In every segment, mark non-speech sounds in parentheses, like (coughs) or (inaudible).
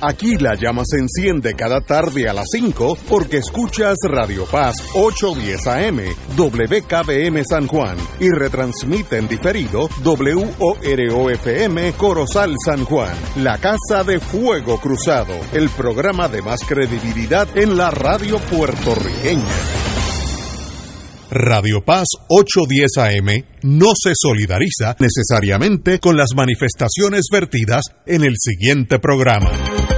Aquí la llama se enciende cada tarde a las 5 porque escuchas Radio Paz 810 AM, WKBM San Juan y retransmite en diferido WOROFM Corozal San Juan, la Casa de Fuego Cruzado, el programa de más credibilidad en la radio puertorriqueña. Radio Paz 810 AM no se solidariza necesariamente con las manifestaciones vertidas en el siguiente programa.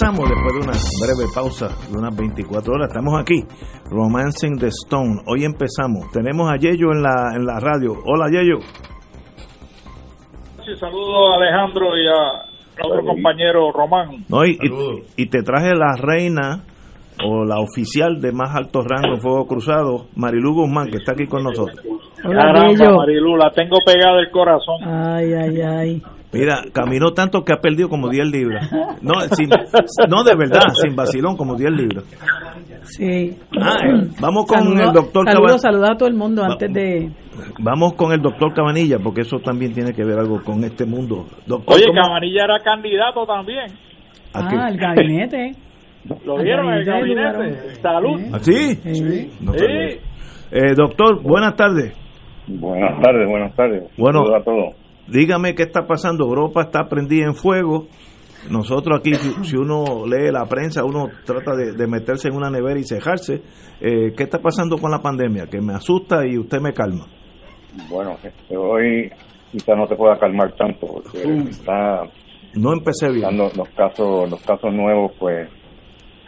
Regresamos después de una breve pausa de unas 24 horas. Estamos aquí, Romancing the Stone. Hoy empezamos. Tenemos a Yello en la, en la radio. Hola, Yello. Sí, saludo a Alejandro y a otro compañero Román. No, y, y- y te traje la reina o la oficial de más alto rango en Fuego Cruzado, Marilu Guzmán, que está aquí con nosotros. Hola, Caramba. Marilu, la tengo pegada el corazón. Ay, ay, ay. Mira, caminó tanto que ha perdido como 10 libras. No, (laughs) sin- no de verdad, sin vacilón, como 10 libras. Sí. Ah, eh, vamos con Saludo- el doctor Saludos, Caban- saludos a todo el mundo antes de... Vamos con el doctor Cabanilla, porque eso también tiene que ver algo con este mundo. Doctor, Oye, ¿cómo- Cabanilla era candidato también. Ah, el gabinete. (laughs) ¿Lo vieron en el gabinete. Salud. ¿Ah, sí? Sí. No Sí. sabía. Eh, doctor, buenas tardes. Buenas tardes, buenas tardes. Bueno. Saludos a todos. Dígame qué está pasando. Europa está prendida en fuego. Nosotros aquí, si, uno lee la prensa, uno trata de, de meterse en una nevera y cejarse. Eh, ¿Qué está pasando con la pandemia? Que me asusta y usted me calma. Bueno, hoy quizás no te pueda calmar tanto porque está No empecé bien. los casos, los casos nuevos, pues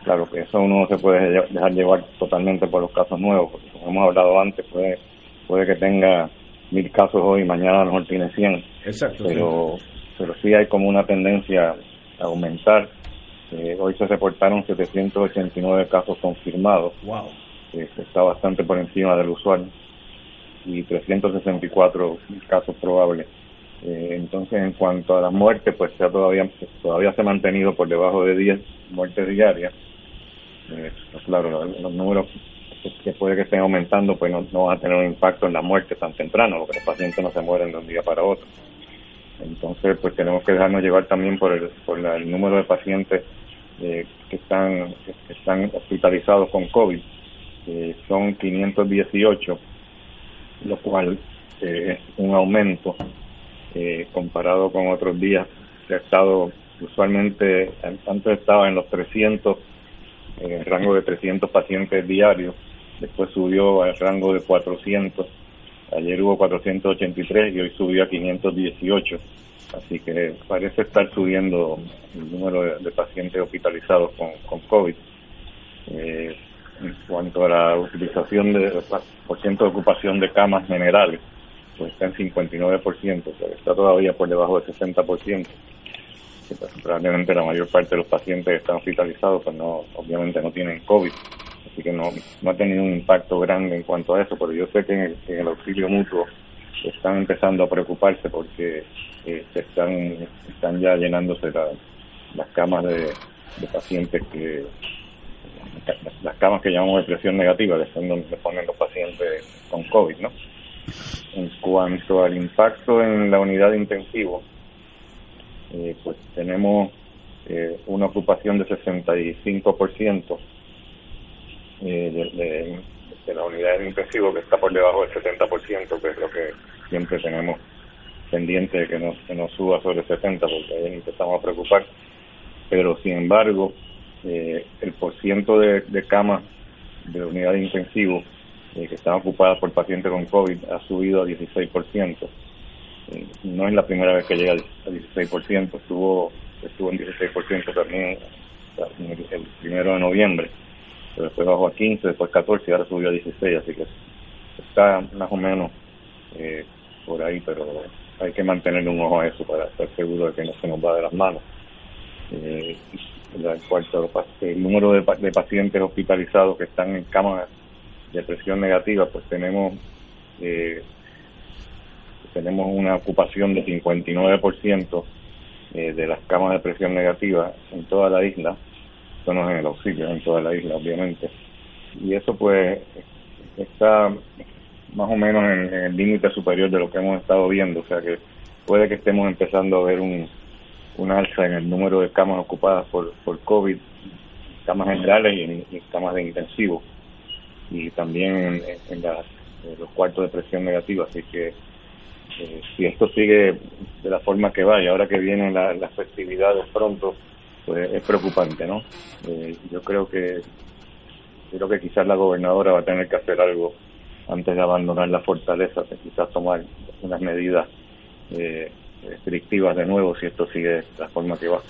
claro que eso uno no se puede dejar llevar totalmente por los casos nuevos, porque como hemos hablado antes, puede, puede que tenga mil casos hoy mañana a lo mejor tiene 100. Exacto. pero pero sí hay como una tendencia a aumentar. Eh, hoy se reportaron 789 casos confirmados, Wow. eh, está bastante por encima del usual, y 364 casos probables. Eh, entonces, en cuanto a las muertes, pues ya todavía todavía se ha mantenido por debajo de 10 muertes diarias. Eh, pues claro, los, los números que- puede que estén aumentando, pues no, no van a tener un impacto en la muerte tan temprano, porque los pacientes no se mueren de un día para otro. Entonces, pues tenemos que dejarnos llevar también por el, por el número de pacientes eh, que están están hospitalizados con COVID. Eh, son 518, lo cual eh, es un aumento eh, comparado con otros días que ha estado usualmente antes estaba en los 300 en el rango de 300 pacientes diarios después subió al rango de 400 ayer hubo 483 y hoy subió a 518 así que parece estar subiendo el número de, pacientes hospitalizados con, con COVID. Eh, en cuanto a la utilización de por ciento de ocupación de camas generales pues está en 59%, pero está todavía por debajo del 60%. que pues, Probablemente la mayor parte de los pacientes que están hospitalizados, pues no, obviamente no tienen COVID, así que no, no ha tenido un impacto grande en cuanto a eso, pero yo sé que en el, auxilio mutuo están empezando a preocuparse porque eh, están, están ya llenándose la- las camas de, pacientes que las camas que llamamos de presión negativa, que son donde ponen los pacientes con COVID, ¿no? En cuanto al impacto en la unidad intensivo, eh, pues tenemos eh, una ocupación de 65% eh, de, de, de la unidad de intensivo que está por debajo del 70%, que es lo que siempre tenemos pendiente de que no, que no suba sobre el 70%, porque ahí empezamos a preocupar. Pero sin embargo, eh, el porciento de, de camas de la unidad de intensivo eh, que están ocupadas por pacientes con COVID ha subido a 16%. Eh, no es la primera vez que llega al 16%, estuvo, estuvo en 16% también el primero de noviembre. Después bajó a 15, después 14 y ahora subió a 16, así que está más o menos eh, por ahí, pero hay que mantener un ojo a eso para estar seguro de que no se nos va de las manos. Eh, en cuanto el número de, de, pacientes hospitalizados que están en camas de presión negativa, pues tenemos eh, tenemos una ocupación de 59% eh, de las camas de presión negativa en toda la isla, esto no es en el auxilio, en toda la isla obviamente, y eso pues está más o menos en, el límite superior de lo que hemos estado viendo, o sea que puede que estemos empezando a ver un, un alza en el número de camas ocupadas por, por COVID, camas generales y, en, camas de intensivo, y también en, los cuartos de presión negativa, así que eh, si esto sigue de la forma que va y ahora que vienen las festividades pronto, pues es preocupante, ¿no? Eh, yo creo que creo que quizás la gobernadora va a tener que hacer algo antes de abandonar la fortaleza, quizás tomar unas medidas eh, restrictivas de nuevo si esto sigue de la forma que va.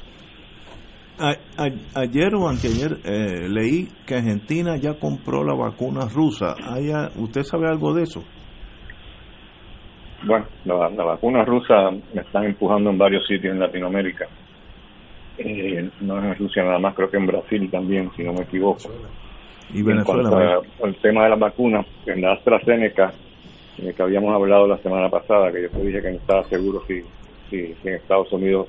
ayer o anteayer eh, leí que Argentina ya compró la vacuna rusa. ¿Usted sabe algo de eso? Bueno, la, vacuna rusa me están empujando en varios sitios en Latinoamérica. Eh, no es en Rusia nada más, creo que en Brasil también, si no me equivoco. Y Venezuela. el tema de las vacunas, en la AstraZeneca, eh, que habíamos hablado la semana pasada, que yo te dije que no estaba seguro si, si, en Estados Unidos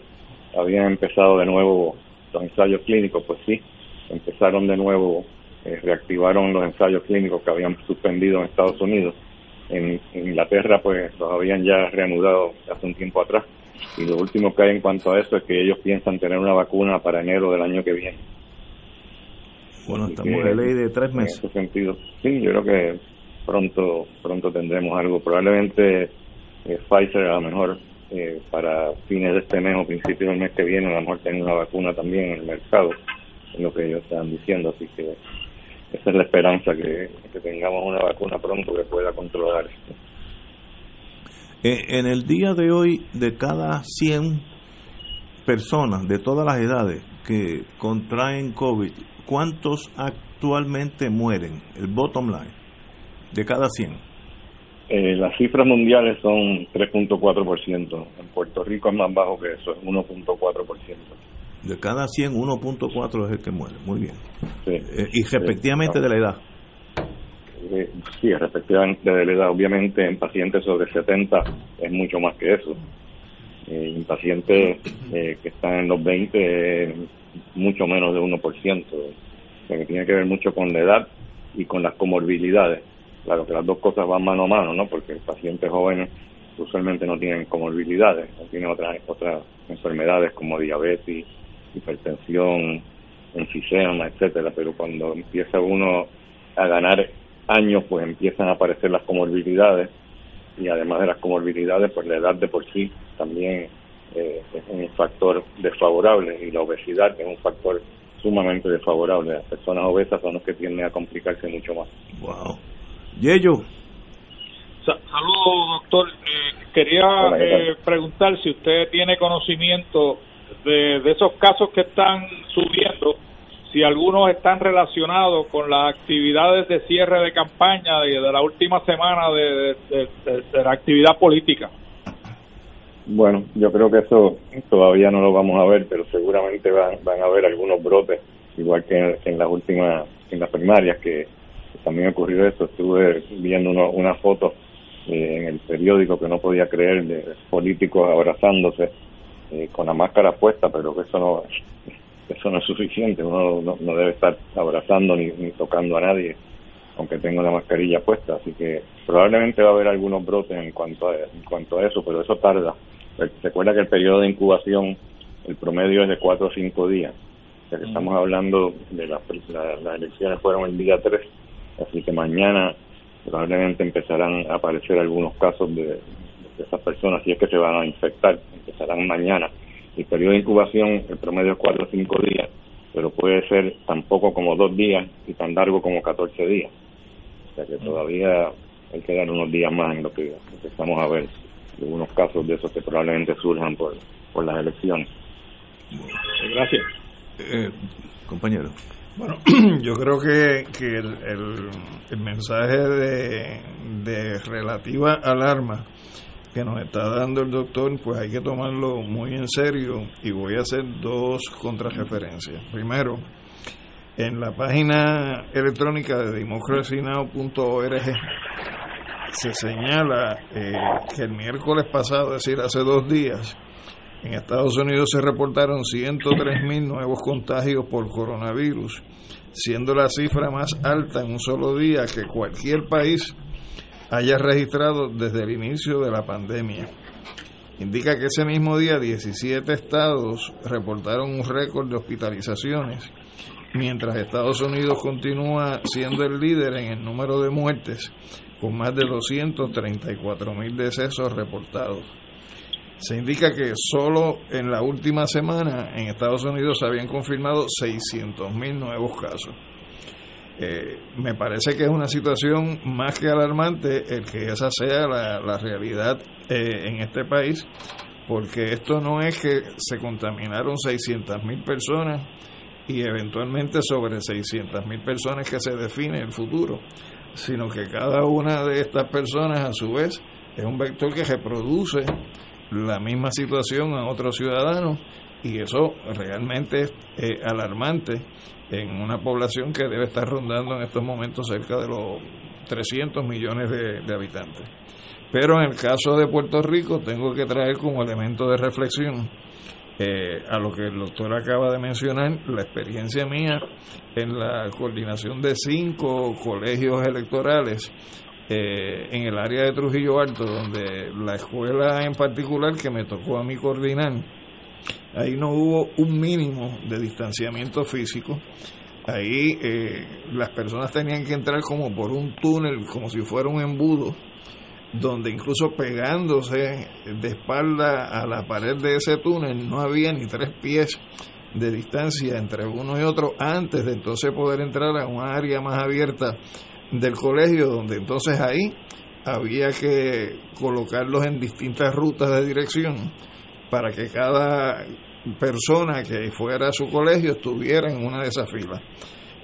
habían empezado de nuevo los ensayos clínicos, pues sí, empezaron de nuevo, eh, reactivaron los ensayos clínicos que habían suspendido en Estados Unidos. En, Inglaterra, pues los habían ya reanudado hace un tiempo atrás. Y lo último que hay en cuanto a eso es que ellos piensan tener una vacuna para enero del año que viene. Bueno, estamos de ley de tres meses. En ese sentido, sí, yo creo que pronto pronto tendremos algo. Probablemente eh, Pfizer a lo mejor eh, para fines de este mes o principios del mes que viene a lo mejor tenga una vacuna también en el mercado, es lo que ellos están diciendo. Así que esa es la esperanza, que, tengamos una vacuna pronto que pueda controlar esto. Eh, en el día de hoy, de cada 100 personas de todas las edades que contraen COVID, ¿cuántos actualmente mueren? El bottom line, de cada 100. Eh, las cifras mundiales son 3.4%. En Puerto Rico es más bajo que eso, es 1.4%. De cada 100, 1.4 es el que muere. Muy bien. Eh, y respectivamente de la edad. Eh, sí, respectivamente de la edad. Obviamente en pacientes sobre 70 es mucho más que eso. Eh, en pacientes que están en los 20 mucho menos de 1%. O sea, que tiene que ver mucho con la edad y con las comorbilidades. Claro que las dos cosas van mano a mano, ¿no? Porque pacientes jóvenes usualmente no tienen comorbilidades, no tienen otras, otras enfermedades como diabetes, hipertensión, enfisema, etcétera, pero cuando empieza uno a ganar años, pues empiezan a aparecer las comorbilidades y además de las comorbilidades, pues la edad de por sí también eh, es un factor desfavorable y la obesidad es un factor sumamente desfavorable. Las personas obesas son los que tienden a complicarse mucho más. Wow. Yello. Saludos, doctor. Eh, quería eh, preguntar si usted tiene conocimiento de, de esos casos que están subiendo, si algunos están relacionados con las actividades de cierre de campaña de, de la última semana de, de la actividad política. Bueno, yo creo que eso todavía no lo vamos a ver, pero seguramente van, van a haber algunos brotes, igual que en, las últimas, en las primarias, que también ocurrió eso. Estuve viendo una foto eh, en el periódico que no podía creer de políticos abrazándose eh, con la máscara puesta, pero eso no eso no es suficiente. Uno no, debe estar abrazando ni, ni tocando a nadie aunque tengo la mascarilla puesta, así que probablemente va a haber algunos brotes en cuanto a, en cuanto a eso, pero eso tarda. Recuerda que el periodo de incubación, el promedio es de 4 o 5 días. O sea que estamos hablando de las, las elecciones fueron el día 3, así que mañana probablemente empezarán a aparecer algunos casos de, esas personas, si es que se van a infectar, empezarán mañana. El periodo de incubación, el promedio es 4 o 5 días, pero puede ser tan poco como 2 días y tan largo como 14 días. O sea que todavía hay que dar unos días más en lo que empezamos a ver algunos casos de esos que probablemente surjan por, por las elecciones. Gracias. Eh, compañero. Bueno, (clears throat) yo creo que, que el, el, mensaje de, de relativa alarma que nos está dando el doctor, pues hay que tomarlo muy en serio y voy a hacer dos contrarreferencias. Primero, en la página electrónica de democracynow.org se señala eh, que el miércoles pasado, es decir, hace dos días, en Estados Unidos se reportaron 103.000 nuevos contagios por coronavirus, siendo la cifra más alta en un solo día que cualquier país haya registrado desde el inicio de la pandemia. Indica que ese mismo día 17 estados reportaron un récord de hospitalizaciones, mientras Estados Unidos continúa siendo el líder en el número de muertes, con más de 234 mil decesos reportados. Se indica que solo en la última semana en Estados Unidos se habían confirmado 600 mil nuevos casos. Eh, me parece que es una situación más que alarmante el que esa sea la, realidad eh, en este país, porque esto no es que se contaminaron 600 mil personas y eventualmente sobre 600 mil personas que se define el futuro, sino que cada una de estas personas a su vez es un vector que reproduce la misma situación a otros ciudadanos y eso realmente es eh, alarmante en una población que debe estar rondando en estos momentos cerca de los 300 millones de, habitantes. Pero en el caso de Puerto Rico tengo que traer como elemento de reflexión eh, a lo que el doctor acaba de mencionar, la experiencia mía en la coordinación de cinco colegios electorales eh, en el área de Trujillo Alto, donde la escuela en particular que me tocó a mí coordinar, Ahí no hubo un mínimo de distanciamiento físico. Ahí eh, las personas tenían que entrar como por un túnel, como si fuera un embudo, donde incluso pegándose de espalda a la pared de ese túnel no había ni tres pies de distancia entre uno y otro antes de entonces poder entrar a un área más abierta del colegio, donde entonces ahí había que colocarlos en distintas rutas de dirección para que cada persona que fuera a su colegio estuviera en una de esas filas.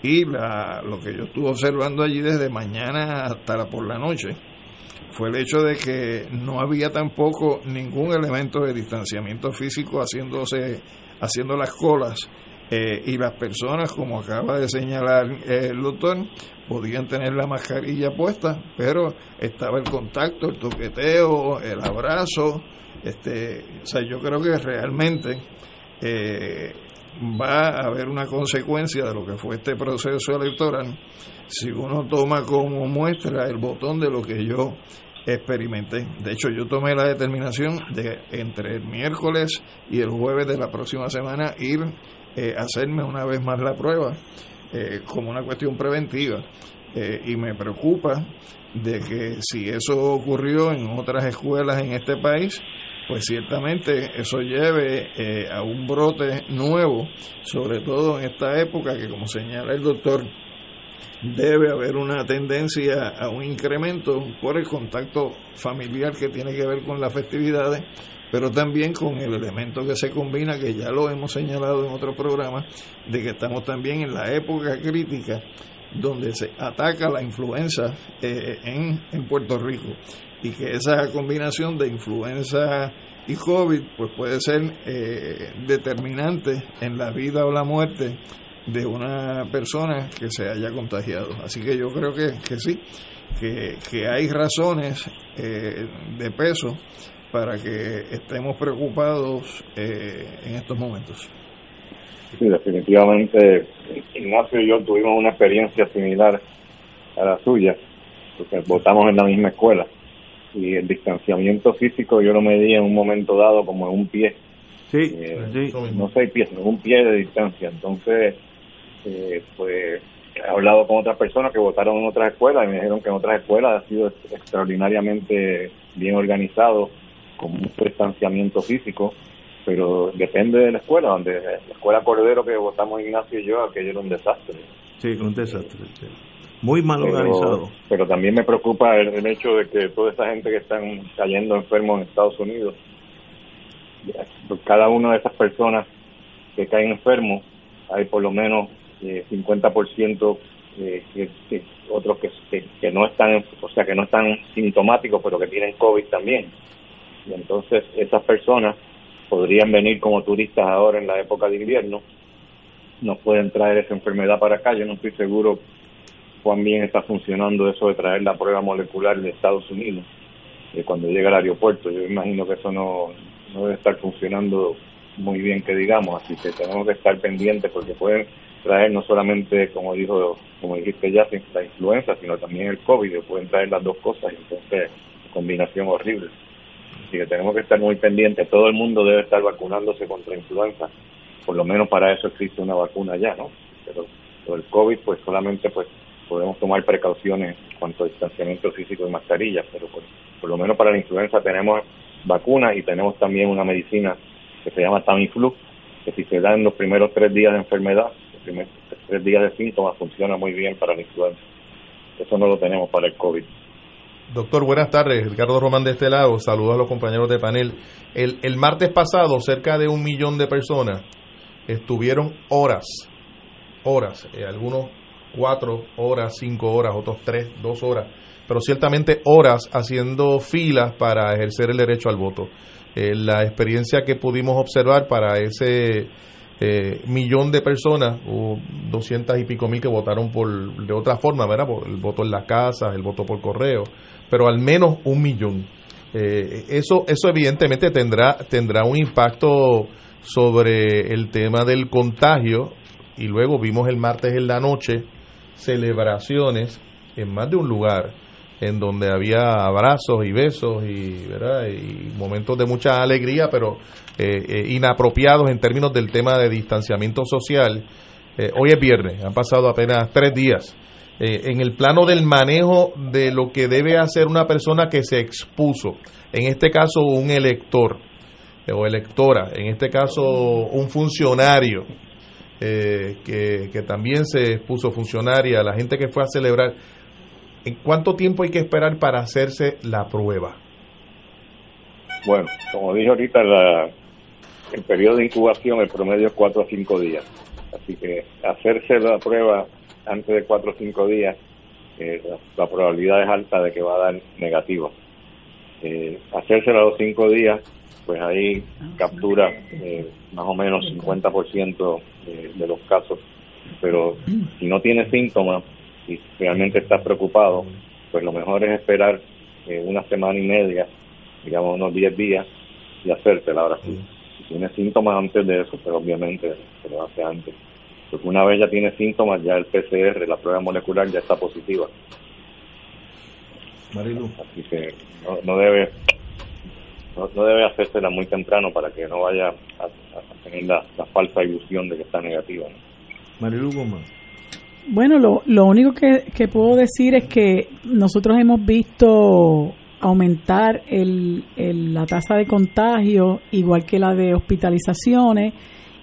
Y la, lo que yo estuve observando allí desde mañana hasta por la noche fue el hecho de que no había tampoco ningún elemento de distanciamiento físico haciéndose haciendo las colas eh, y las personas como acaba de señalar el doctor podían tener la mascarilla puesta pero estaba el contacto el toqueteo el abrazo este, o sea, yo creo que realmente eh, va a haber una consecuencia de lo que fue este proceso electoral si uno toma como muestra el botón de lo que yo experimenté. De hecho, yo tomé la determinación de entre el miércoles y el jueves de la próxima semana ir eh, a hacerme una vez más la prueba eh, como una cuestión preventiva. y me preocupa de que si eso ocurrió en otras escuelas en este país, pues ciertamente eso lleve eh, a un brote nuevo, sobre todo en esta época que como señala el doctor, debe haber una tendencia a un incremento por el contacto familiar que tiene que ver con las festividades, pero también con el elemento que se combina, que ya lo hemos señalado en otro programa, de que estamos también en la época crítica donde se ataca la influenza eh, en, en Puerto Rico y que esa combinación de influenza y COVID pues puede ser eh, determinante en la vida o la muerte de una persona que se haya contagiado. Así que yo creo que, que sí, que, que hay razones eh, de peso para que estemos preocupados eh, en estos momentos. Sí, definitivamente Ignacio y yo tuvimos una experiencia similar a la suya, porque votamos en la misma escuela y el distanciamiento físico yo lo medí en un momento dado como en un pie. Sí, eh, No seis pies, sino un pie de distancia. Entonces, eh, pues he hablado con otras personas que votaron en otras escuelas y me dijeron que en otras escuelas ha sido extraordinariamente bien organizado, con mucho distanciamiento físico, pero depende de la escuela, donde la escuela Cordero que votamos Ignacio y yo, aquello era un desastre. Sí, un desastre. Muy mal organizado. Pero también me preocupa el, hecho de que toda esa gente que están cayendo enfermos en Estados Unidos, cada una de esas personas que caen enfermos, hay por lo menos eh, 50% eh, que, otros que, que, no están, o sea, que no están sintomáticos, pero que tienen COVID también. Y entonces esas personas podrían venir como turistas ahora en la época de invierno, nos pueden traer esa enfermedad para acá. Yo no estoy seguro cuán bien está funcionando eso de traer la prueba molecular de Estados Unidos eh, cuando llega al aeropuerto. Yo imagino que eso no, no debe estar funcionando muy bien, que digamos, así que tenemos que estar pendientes porque pueden traer no solamente, como dijo, como dijiste ya, la influenza, sino también el COVID, pueden traer las dos cosas entonces combinación horrible. Así que tenemos que estar muy pendientes. Todo el mundo debe estar vacunándose contra influenza. Por lo menos para eso existe una vacuna ya, ¿no? Pero, el COVID, pues solamente pues podemos tomar precauciones en cuanto a distanciamiento físico y mascarillas, pero por lo menos para la influenza tenemos vacunas y tenemos también una medicina que se llama Tamiflu, que si se da en los primeros tres días de enfermedad, los primeros tres días de síntomas, funciona muy bien para la influenza. Eso no lo tenemos para el COVID. Doctor, buenas tardes. Ricardo Román de este lado. Saludos a los compañeros de panel. El, el martes pasado, cerca de un millón de personas estuvieron horas, horas, eh, algunos cuatro horas, cinco horas, otros tres, dos horas, pero ciertamente horas haciendo filas para ejercer el derecho al voto. Eh, la experiencia que pudimos observar para ese eh, millón de personas, o doscientas y pico mil que votaron por de otra forma, ¿verdad? El voto en las casas, el voto por correo, pero al menos un millón. Eh, eso, eso evidentemente tendrá, tendrá un impacto sobre el tema del contagio y luego vimos el martes en la noche celebraciones en más de un lugar en donde había abrazos y besos y, ¿verdad? y momentos de mucha alegría, pero eh, eh, inapropiados en términos del tema de distanciamiento social. Eh, hoy es viernes, han pasado apenas tres días. en el plano del manejo de lo que debe hacer una persona que se expuso, en este caso un elector o electora, en este caso un funcionario que, que también se expuso funcionaria, la gente que fue a celebrar, ¿En cuánto tiempo hay que esperar para hacerse la prueba? Bueno, como dije ahorita, el periodo de incubación, el promedio es 4 a 5 días. Así que hacerse la prueba antes de 4 o 5 días, eh, la, probabilidad es alta de que va a dar negativo. Eh, hacérsela a los 5 días, pues ahí captura eh, más o menos 50% de, de los casos. Pero si no tiene síntomas, si realmente estás preocupado, pues lo mejor es esperar eh, una semana y media, digamos unos 10 días, y hacértela. Ahora sí, si tienes síntomas antes de eso, pero pues obviamente se lo hace antes. Porque una vez ya tiene síntomas, ya el PCR, la prueba molecular, ya está positiva. Marilu. Así que no, debe no, debe hacérsela muy temprano para que no vaya a, tener la, falsa ilusión de que está negativa. Marilu Gómez. Bueno, lo, lo único que, puedo decir es que nosotros hemos visto aumentar el, la tasa de contagio, igual que la de hospitalizaciones,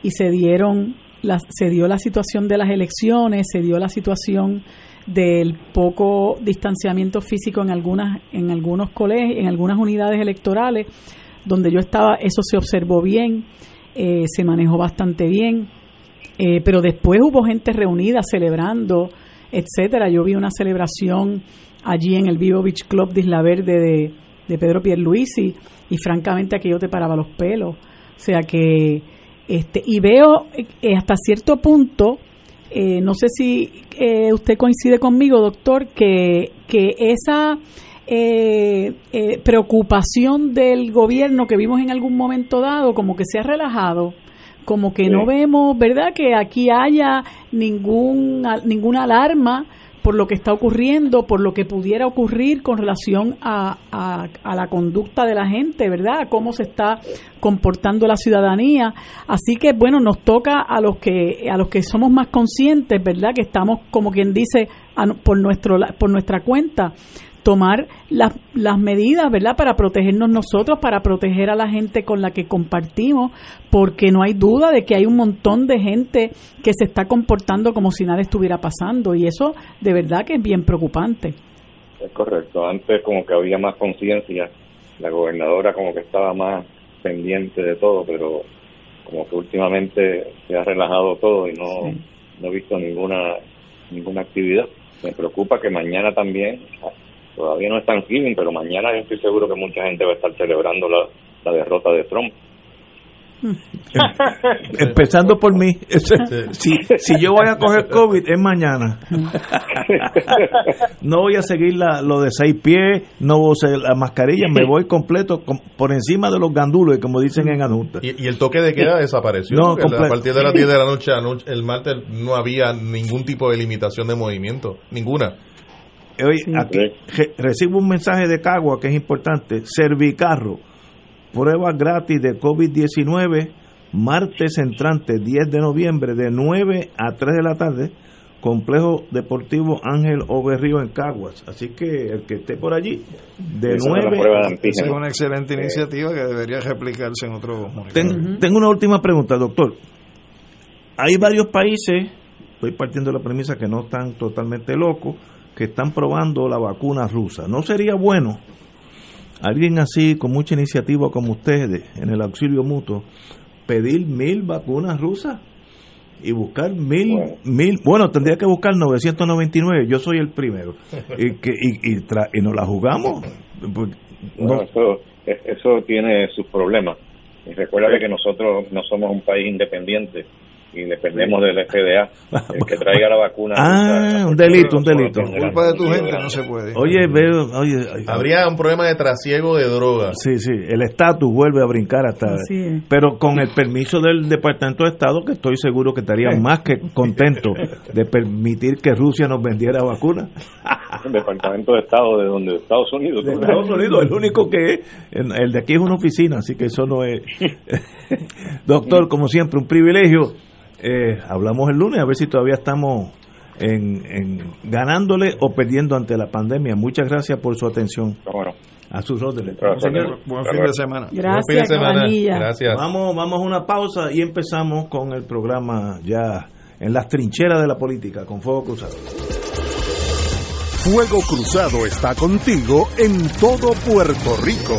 y se dieron la, se dio la situación de las elecciones, se dio la situación del poco distanciamiento físico en algunas en algunos colegios, en algunas unidades electorales donde yo estaba, eso se observó bien, eh, se manejó bastante bien eh, pero después hubo gente reunida celebrando, etcétera. Yo vi una celebración allí en el Vivo Beach Club de Isla Verde de, Pedro Pierluisi y francamente aquello te paraba los pelos. O sea que, este, y veo eh, hasta cierto punto, eh, no sé si usted coincide conmigo, doctor, que, que esa preocupación del gobierno que vimos en algún momento dado como que se ha relajado como que no vemos, ¿verdad?, que aquí haya ningún, ninguna alarma por lo que está ocurriendo, por lo que pudiera ocurrir con relación a, a, la conducta de la gente, ¿verdad? A cómo se está comportando la ciudadanía. Así que, bueno, nos toca a los que, a los que somos más conscientes, ¿verdad? Que estamos, como quien dice, por, nuestro, por nuestra cuenta, tomar las, las medidas, ¿verdad? Para protegernos nosotros, para proteger a la gente con la que compartimos, porque no hay duda de que hay un montón de gente que se está comportando como si nada estuviera pasando y eso de verdad que es bien preocupante. Es correcto, antes como que había más conciencia, la gobernadora como que estaba más pendiente de todo, pero como que últimamente se ha relajado todo y no, no he visto ninguna ninguna actividad. Me preocupa que mañana también, todavía no es Thanksgiving, pero mañana yo estoy seguro que mucha gente va a estar celebrando la, la derrota de Trump. (laughs) Empezando por mí. (laughs) Si, si yo voy a coger COVID es mañana. (laughs) No voy a seguir la, lo de seis pies, no voy a hacer la mascarilla, me voy completo por encima de los gandulos, como dicen en adulta. Y, el toque de queda desapareció. No, a partir de las 10 de la noche, el martes no había ningún tipo de limitación de movimiento, ninguna. Hoy aquí, recibo un mensaje de Cagua que es importante. Servicarro pruebas gratis de COVID-19 martes entrante 10 de noviembre de 9 a 3 de la tarde. Complejo deportivo Ángel Oberrío en Caguas. Así que el que esté por allí de 9 es una excelente iniciativa que debería replicarse en otros tengo una última pregunta doctor. Hay varios países estoy partiendo de la premisa que no están totalmente locos que están probando la vacuna rusa no sería bueno alguien así con mucha iniciativa como ustedes en el auxilio mutuo pedir mil vacunas rusas y buscar mil, bueno. mil, bueno, tendría que buscar 999, yo soy el primero, (laughs) y, que, y, y, y nos la jugamos. Pues, bueno, eso, eso tiene sus problemas. Y recuerda que nosotros no somos un país independiente y dependemos del FDA. El que traiga la vacuna. Ah, un delito, un delito. Por culpa de tu gente no se puede. Oye, veo, oye, habría un problema de trasiego de drogas. Sí, sí, el estatus vuelve a brincar hasta. Pero con el permiso del Departamento de Estado, que estoy seguro que estarían más que contentos de permitir que Rusia nos vendiera vacunas. El Departamento de Estado de donde Estados Unidos. De Estados Unidos, el único que es, el de aquí es una oficina, así que eso no es. (laughs) Doctor, como siempre, un privilegio eh, hablamos el lunes a ver si todavía estamos en, ganándole o perdiendo ante la pandemia. Muchas gracias por su atención. A sus órdenes. Buen fin de semana. Gracias, Gracias. Vamos, vamos a una pausa y empezamos con el programa ya en las trincheras de la política con Fuego Cruzado. Fuego Cruzado está contigo en todo Puerto Rico.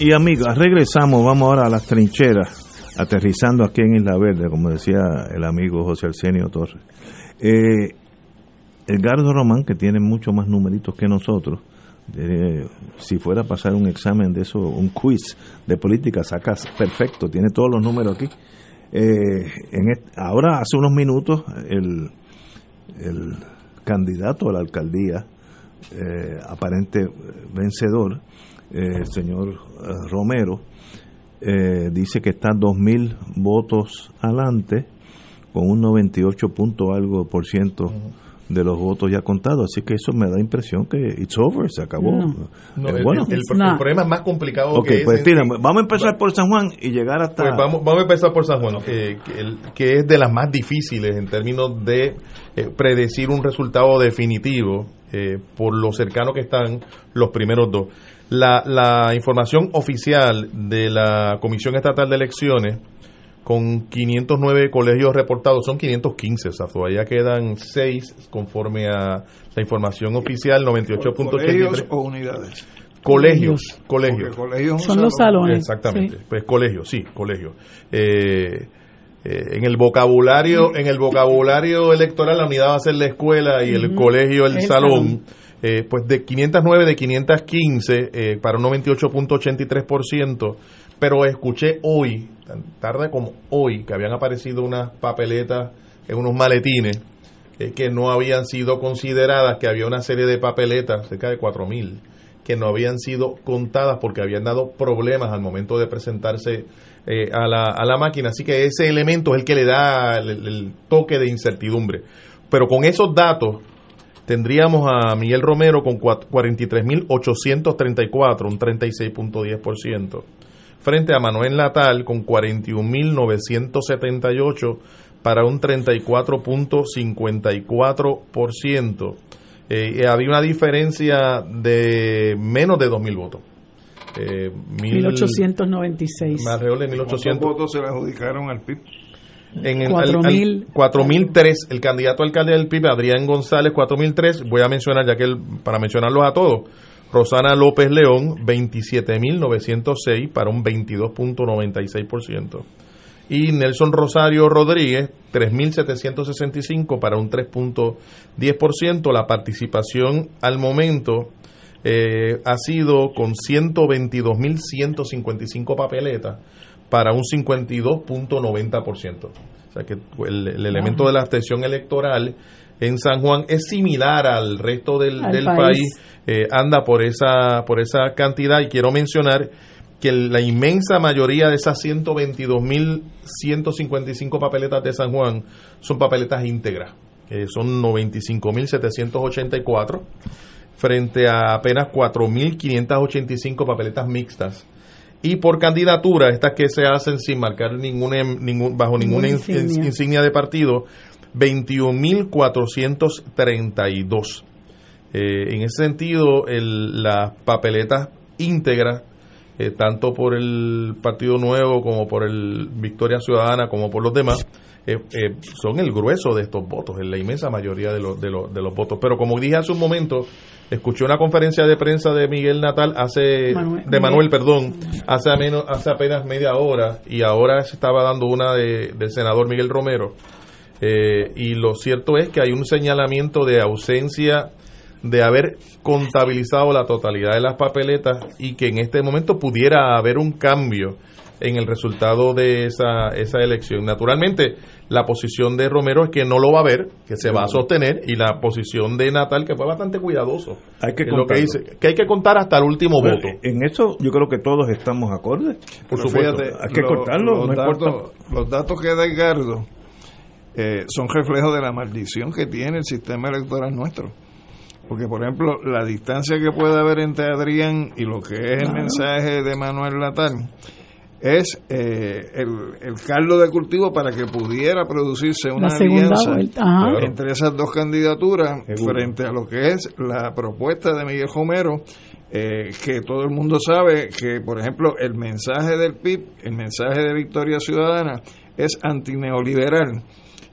y amigas, regresamos, vamos ahora a las trincheras, aterrizando aquí en Isla Verde, como decía el amigo José Arsenio Torres. Eh, Edgardo Román, que tiene mucho más numeritos que nosotros, si fuera a pasar un examen de eso, un quiz de política, sacas perfecto, tiene todos los números aquí. Eh, en ahora, hace unos minutos, el, el candidato a la alcaldía, eh, aparente vencedor, el señor eh, Romero, eh, dice que está 2.000 votos adelante, con un 98 punto algo por ciento de los votos ya contados. Así que eso me da impresión que it's over, se acabó. No, Eh, el, bueno, el- el problema es más complicado Ok, que pues tira, vamos a empezar por San Juan y llegar hasta... Pues vamos, vamos a empezar por San Juan, que, que el- que es de las más difíciles en términos de eh, predecir un resultado definitivo eh, por lo cercano que están los primeros dos. La, la información oficial de la Comisión Estatal de Elecciones, con 509 colegios reportados, son 515, o sea, todavía quedan 6 conforme a la información oficial, ¿Colegios 98.83. o unidades? Colegios, colegios. Colegios Son los salones. Exactamente. sí. Pues colegio, sí, colegio. Eh, eh, en el vocabulario, en el vocabulario electoral la unidad va a ser la escuela y el colegio el El salón. salón. Eh, pues de 509 de 515 eh, para un 98.83%, pero escuché hoy, tan tarde como hoy, que habían aparecido unas papeletas en unos maletines eh, que no habían sido consideradas, que había una serie de papeletas, cerca de 4.000, que no habían sido contadas porque habían dado problemas al momento de presentarse eh, a, la, a la máquina. Así que ese elemento es el que le da el, el toque de incertidumbre. Pero con esos datos tendríamos a Miguel Romero con cua- 43.834, un 36.10%, frente a Manuel Natal con 41.978 para un 34.54%. Eh, había una diferencia de menos de 2.000 votos. Eh, mil- 1896. alrededor de ¿Cuántos 1.800 votos se le adjudicaron al PIB? En el, Cuatro al- al- mil. 4003, el candidato alcalde del PIB, Adrián González, 4003, voy a mencionar, ya que él- para mencionarlos a todos, Rosana López León, 27.906 para un 22.96%. Y Nelson Rosario Rodríguez, 3.765 para un 3.10%. La participación al momento eh, ha sido con 122.155 papeletas para un 52.90%. O sea que el, el elemento de la abstención electoral en San Juan es similar al resto del, Al del país. país, eh, anda por esa, por esa cantidad y quiero mencionar que la inmensa mayoría de esas 122.155 papeletas de San Juan son papeletas íntegras. Eh, son 95.784 frente a apenas 4.585 papeletas mixtas. Y por candidatura, estas que se hacen sin marcar ninguna, ningún, bajo ninguna Ninguna ins- insignia. insignia de partido, 21.432. Eh, en ese sentido, el- las papeletas íntegras, eh, tanto por el Partido Nuevo como por el Victoria Ciudadana, como por los demás, eh, eh, son el grueso de estos votos, en la inmensa mayoría de los, de, los, de los votos. Pero como dije hace un momento, escuché una conferencia de prensa de Miguel Natal hace, Manuel- de Manuel, perdón, hace, menos, hace apenas media hora, y ahora se estaba dando una de- del senador Miguel Romero. Eh, y lo cierto es que hay un señalamiento de ausencia de haber contabilizado la totalidad de las papeletas y que en este momento pudiera haber un cambio en el resultado de esa, esa elección. Naturalmente, la posición de Romero es que no lo va a ver, que se va a sostener, y la posición de Natal, que fue bastante cuidadoso. Hay que lo que dice, que hay que contar hasta el último Bueno, voto. En eso yo creo que todos estamos acordes. Por Pero supuesto. fíjate, hay que lo- cortarlo, Los, no datos, los datos que da Edgardo eh, son reflejos de la maldición que tiene el sistema electoral nuestro. Porque, por ejemplo, la distancia que puede haber entre Adrián y lo que es el mensaje de Manuel Natal es eh, el, el caldo de cultivo para que pudiera producirse una alianza. Claro. entre esas dos candidaturas Seguro. frente a lo que es la propuesta de Miguel Romero, eh, que todo el mundo sabe que, por ejemplo, el mensaje del PIB, el mensaje de Victoria Ciudadana, es antineoliberal.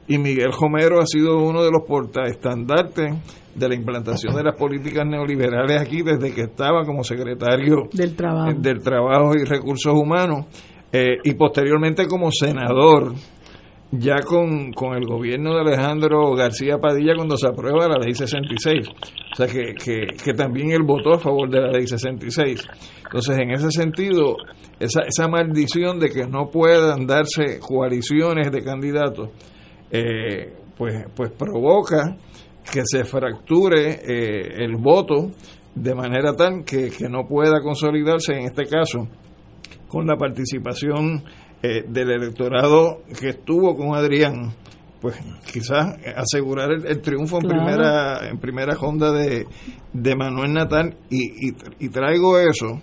Y Miguel Romero ha sido uno de los portaestandartes de la implantación de las políticas neoliberales aquí desde que estaba como secretario Del trabajo. eh, del Trabajo y Recursos Humanos eh, y posteriormente como senador ya con, con el gobierno de Alejandro García Padilla cuando se aprueba la ley 66. O sea que, que, que también él votó a favor de la ley 66. Entonces, en ese sentido, esa, esa maldición de que no puedan darse coaliciones de candidatos, eh, pues, pues provoca que se fracture eh, el voto de manera tal que, que no pueda consolidarse en este caso con la participación eh, del electorado que estuvo con Adrián pues quizás asegurar el, triunfo en primera en primera ronda de, de Manuel Natal y, y, y traigo eso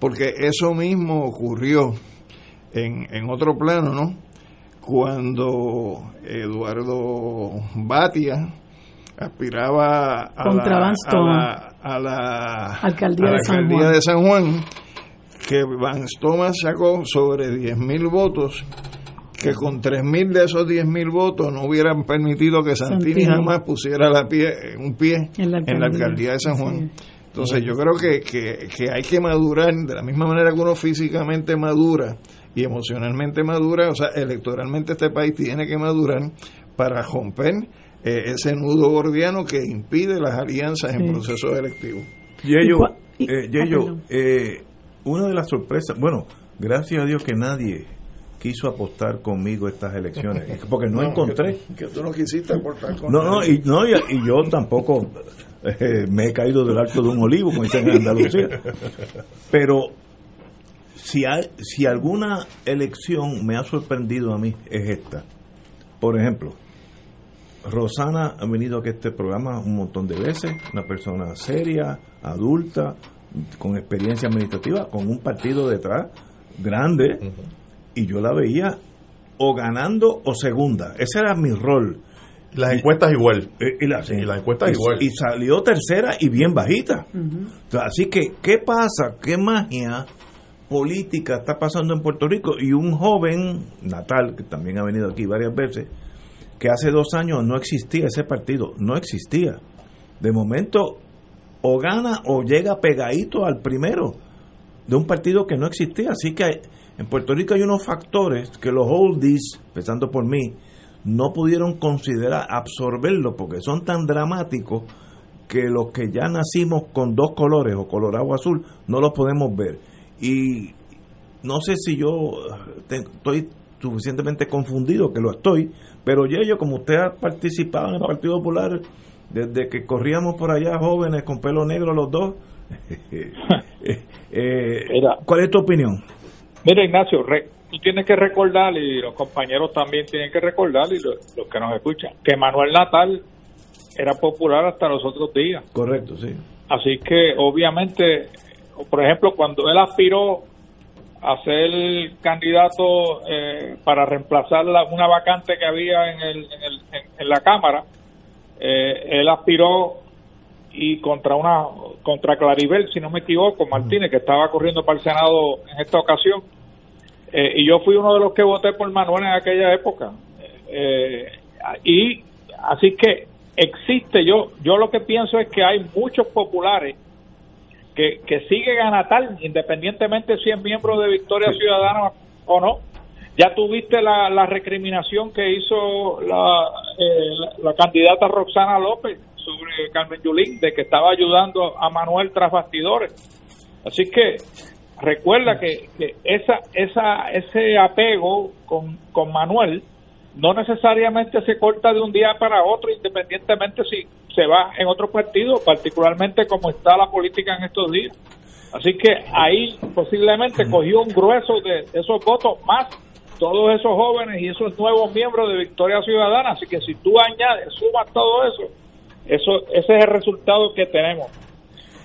porque eso mismo ocurrió en, en otro plano, ¿no? Cuando Eduardo Batia aspiraba a Contra la, Van a Stone. la, a la Alcaldía a la de San alcaldía Juan. de San Juan, que Van Stoma sacó sobre 10.000 votos, que con 3.000 de esos 10.000 votos no hubieran permitido que Santini, Santini. jamás pusiera la pie, un pie En la en alcaldía. de San Juan. es. Entonces yo creo que, que, que hay que madurar de la misma manera que uno físicamente madura y emocionalmente madura, o sea, electoralmente este país tiene que madurar para romper eh, ese nudo gordiano que impide las alianzas en Sí. procesos electivos. Yeyo, Y cua- eh, ah, perdón. eh, una de las sorpresas, bueno, gracias a Dios que nadie quiso apostar conmigo estas elecciones, (laughs) porque no, encontré. Que, que tú no quisiste aportar con No, no, y, no, y, y yo tampoco eh, me he caído del alto de un olivo, como dicen en Andalucía. (laughs) Pero si, hay, si alguna elección me ha sorprendido a mí, es esta. Por ejemplo, Rosana ha venido aquí a este programa un montón de veces, una persona seria, adulta, con experiencia administrativa, con un partido detrás grande, y yo la veía o ganando o segunda. Ese era mi rol. Las encuestas igual. Eh, y, la- Y las encuestas y- igual. y salió tercera y bien bajita. Así que, ¿qué pasa? ¿Qué magia política está pasando en Puerto Rico? Y un joven, Natal, que también ha venido aquí varias veces, que hace dos años no existía ese partido, no existía. De momento, o gana o llega pegadito al primero de un partido que no existía. Así que en Puerto Rico hay unos factores que los oldies, empezando por mí, no pudieron considerar absorberlo porque son tan dramáticos que los que ya nacimos con dos colores o colorado o azul no los podemos ver. Y no sé si yo estoy suficientemente confundido, que lo estoy, pero yo, como usted ha participado en el Partido Popular desde que corríamos por allá jóvenes con pelo negro los dos, (laughs) eh, ¿cuál es tu opinión? Mira, Ignacio, re- tú tienes que recordar, y los compañeros también tienen que recordar, y lo- los que nos escuchan, que Manuel Natal era popular hasta los otros días. Correcto, sí. Así que, obviamente, por ejemplo, cuando él aspiró a ser candidato eh, para reemplazar la- una vacante que había en, el, en, el- en- en la Cámara, eh, él aspiró y contra una contra Claribel, si no me equivoco, Martínez, que estaba corriendo para el Senado en esta ocasión. Eh, y yo fui uno de los que voté por Manuel en aquella época. Eh, y así que existe, yo yo lo que pienso es que hay muchos populares que, que siguen a Natal, independientemente si es miembro de Victoria Ciudadana o no. Ya tuviste la, la recriminación que hizo la, eh, la, la candidata Roxana López sobre Carmen Yulín, de que estaba ayudando a Manuel tras bastidores. Así que recuerda que, que esa, esa, ese apego con, con Manuel no necesariamente se corta de un día para otro, independientemente si se va en otro partido, particularmente como está la política en estos días. Así que ahí posiblemente cogió un grueso de esos votos más todos esos jóvenes y esos nuevos miembros de Victoria Ciudadana. Así que si tú añades, sumas todo eso, eso ese es el resultado que tenemos.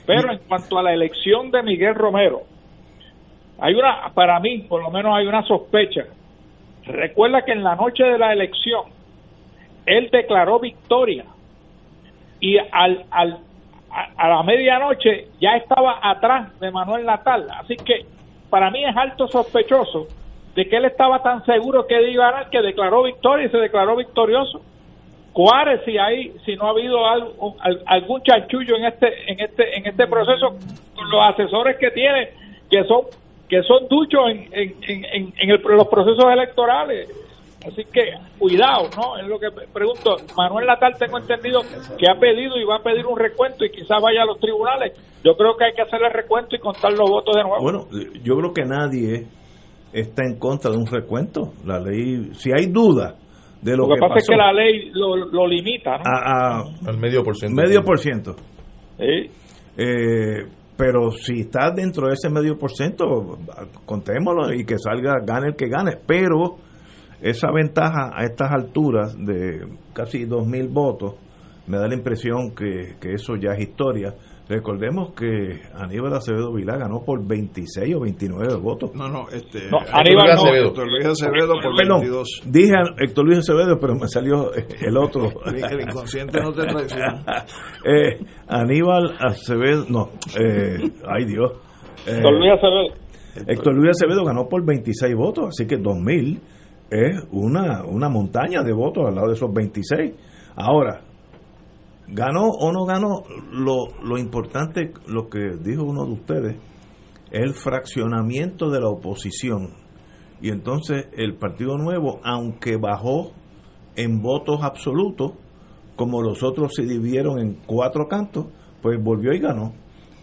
Pero en cuanto a la elección de Miguel Romero, hay una, para mí, por lo menos hay una sospecha. Recuerda que en la noche de la elección, él declaró victoria y al, al, a, la medianoche ya estaba atrás de Manuel Natal. Así que para mí es alto sospechoso de que él estaba tan seguro que iba a que declaró victoria y se declaró victorioso. Cuáles si hay, si no ha habido algo- al- algún chanchullo en este, en este, en este proceso con los asesores que tiene, que son, que son duchos en, en, en, en- en el- los procesos electorales. Así que cuidado, ¿no? Es lo que pregunto. Manuel Natal tengo entendido que ha pedido y va a pedir un recuento y quizás vaya a los tribunales. Yo creo que hay que hacer el recuento y contar los votos de nuevo. Bueno, yo creo que nadie está en contra de un recuento. La ley, si hay duda de lo, lo que, pasa es que la ley lo, lo limita, ¿no? a, a Al medio por ciento. medio por ciento. Sí. Eh, pero si está dentro de ese medio por ciento, contémoslo y que salga, gane el que gane. Pero esa ventaja a estas alturas de casi 2.000 votos, me da la impresión que, que eso ya es historia. Recordemos que Aníbal Acevedo Vilá ganó por 26 o 29 votos. No, no, este. No, Aníbal no. Acevedo. Héctor Luis Acevedo por Perdón, 22. dije a Héctor Luis Acevedo, pero me salió el otro. (laughs) El inconsciente no te traiciona. (laughs) Eh, Aníbal Acevedo, no, eh, ay Dios. Eh, Don Luis Acevedo. Héctor Luis Acevedo ganó por 26 votos, así que 2000 es una, una montaña de votos al lado de esos 26. Ahora, ganó o no ganó, lo, lo importante, lo que dijo uno de ustedes, es el fraccionamiento de la oposición. Y entonces el Partido Nuevo, aunque bajó en votos absolutos, como los otros se dividieron en cuatro cantos, pues volvió y ganó.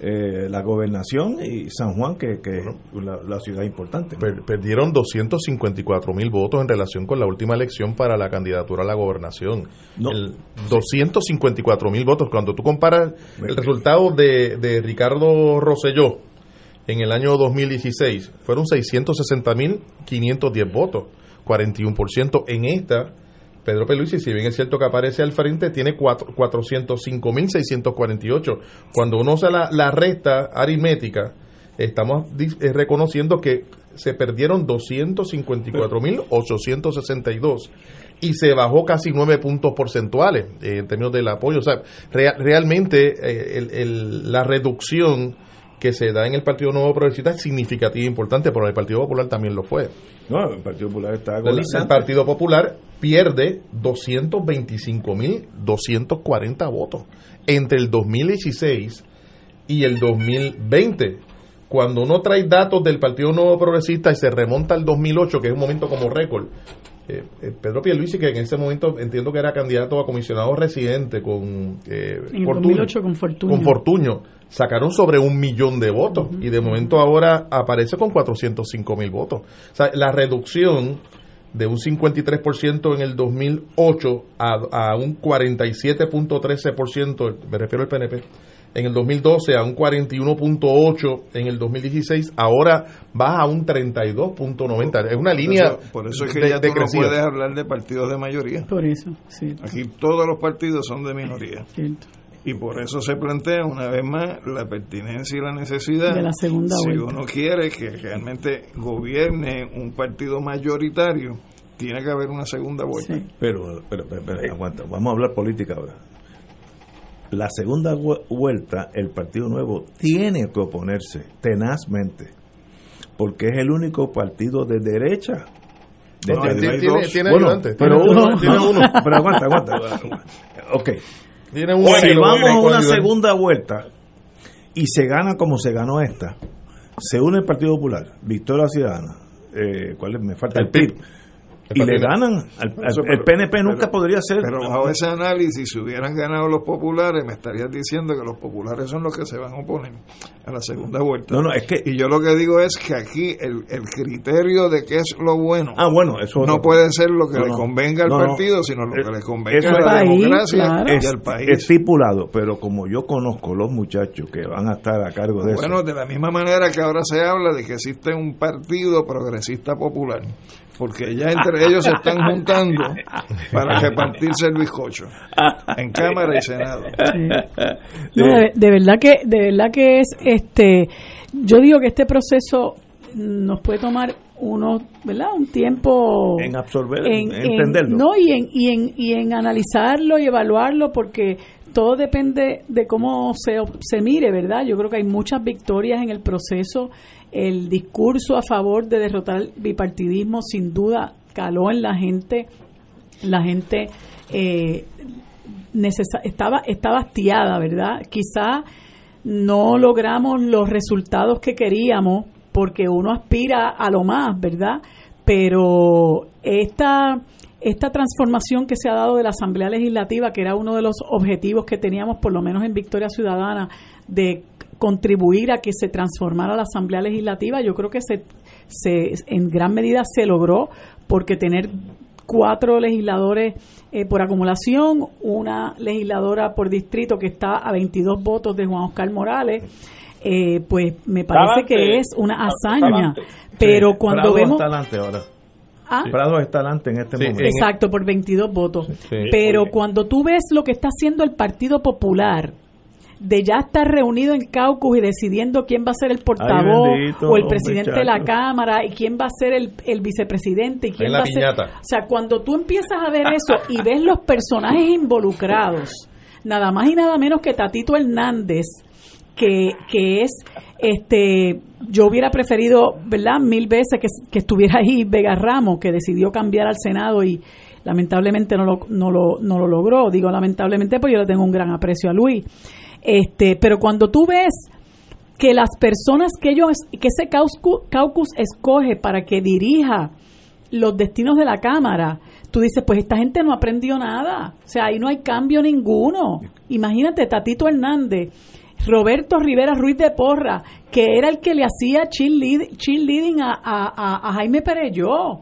Eh, la gobernación y San Juan, que, es la, la ciudad importante. Per- perdieron 254 mil votos en relación con la última elección para la candidatura a la gobernación. No. El 254 mil votos. Cuando tú comparas el resultado de, de Ricardo Rosselló en el año 2016, fueron 660 mil 510 votos, 41%. En esta, Pedro Peluisi, si bien es cierto que aparece al frente, tiene cuatro- 405.648. Cuando uno usa la, la resta aritmética, estamos eh, reconociendo que se perdieron 254.862 y se bajó casi 9 puntos porcentuales eh, en términos del apoyo. O sea, rea- realmente eh, el- el- la reducción que se da en el Partido Nuevo Progresista es significativa e importante, pero el Partido Popular también lo fue. No, el Partido Popular está El, el agonizante. Partido Popular pierde 225.240 votos entre el 2016 y el 2020. Cuando uno trae datos del Partido Nuevo Progresista y se remonta al 2008, que es un momento como récord, eh, eh, Pedro Pierluisi, que en ese momento entiendo que era candidato a comisionado residente con eh, En el Fortuño, 2008 con Fortuño. con Fortuño, sacaron sobre un millón de votos y de momento ahora aparece con 405 mil votos. O sea, la reducción de un 53% en el 2008 a, a un 47.13%, me refiero al PNP, en el 2012 a un 41.8% en el 2016, ahora baja a un 32.90%. Es una línea Por eso, por eso es que de- ya de tú no puedes hablar de partidos de mayoría. Por eso, sí. Aquí todos los partidos son de minoría. Cierto. Y por eso se plantea una vez más la pertinencia y la necesidad De la segunda si vuelta. uno quiere que realmente gobierne un partido mayoritario, tiene que haber una segunda vuelta. Pero, pero, pero, pero, aguanta, vamos a hablar política ahora. La segunda vu- vuelta, el Partido Nuevo tiene que oponerse tenazmente, porque es el único partido de derecha. De No, derecha. tiene- tiene- tiene Bueno, ayudante, pero tiene uno, uno, tiene uno. Pero aguanta, aguanta. Ok. Tiene un si vamos a una segunda vuelta y se gana como se ganó esta, se une el Partido Popular, Victoria Ciudadana, eh, ¿cuál es? Me falta el, El PIB. PIB. Y le ganan, al, al- Eso, el PNP nunca pero- podría ser. Pero bajo ese análisis, si hubieran ganado los populares, me estarías diciendo que los populares son los que se van a oponer a la segunda vuelta. No, no, es que- Y yo lo que digo es que aquí el, el criterio de qué es lo bueno Ah, bueno, eso no otro- puede ser lo que No, le convenga al partido, sino lo Eh, que le convenga eso a la país, democracia claro. y al país. estipulado, pero como yo conozco los muchachos que van a estar a cargo de Bueno, eso. de la misma manera que ahora se habla de que existe un partido progresista popular, porque ya entre ellos se están juntando para repartirse el bizcocho en Cámara y Senado. No, de, de verdad que de verdad que es este yo digo que este proceso nos puede tomar unos verdad un tiempo En absorber, en, en entenderlo. no y en, y en y en analizarlo y evaluarlo porque todo depende de cómo se, se mire, ¿verdad? Yo creo que hay muchas victorias en el proceso. El discurso a favor de derrotar el bipartidismo sin duda caló en la gente. La gente eh, estaba, estaba hastiada, ¿verdad? Quizá no logramos los resultados que queríamos porque uno aspira a lo más, ¿verdad? Pero esta, esta transformación que se ha dado de la Asamblea Legislativa, que era uno de los objetivos que teníamos, por lo menos en Victoria Ciudadana, de contribuir a que se transformara la Asamblea Legislativa, yo creo que se, se en gran medida se logró porque tener cuatro legisladores eh, por acumulación, una legisladora por distrito que está a 22 votos de Juan Oscar Morales, eh, pues me parece Talante. que es una hazaña. Talante. Pero Sí, cuando Prado vemos ahora. ¿Ah? Prado está adelante en este momento. Exacto, por 22 votos. Pero cuando tú ves lo que está haciendo el Partido Popular, de ya estar reunido en caucus y decidiendo quién va a ser el portavoz o el presidente de la Cámara y quién va a ser el, el vicepresidente y quién va a ser... O sea, cuando tú empiezas a ver eso y ves los personajes involucrados, nada más y nada menos que Tatito Hernández, que, que es, este, yo hubiera preferido, ¿verdad? Mil veces que, que estuviera ahí Vega Ramos, que decidió cambiar al Senado y lamentablemente no lo, no lo, no lo logró. Digo lamentablemente porque yo le tengo un gran aprecio a Luis este, pero cuando tú ves que las personas que ellos, que ese caucus, escoge para que dirija los destinos de la Cámara, tú dices, pues esta gente no aprendió nada. O sea, ahí no hay cambio ninguno. Imagínate, Tatito Hernández, Roberto Rivera Ruiz de Porra, que era el que le hacía cheerleading a, a, a Jaime Pereyó.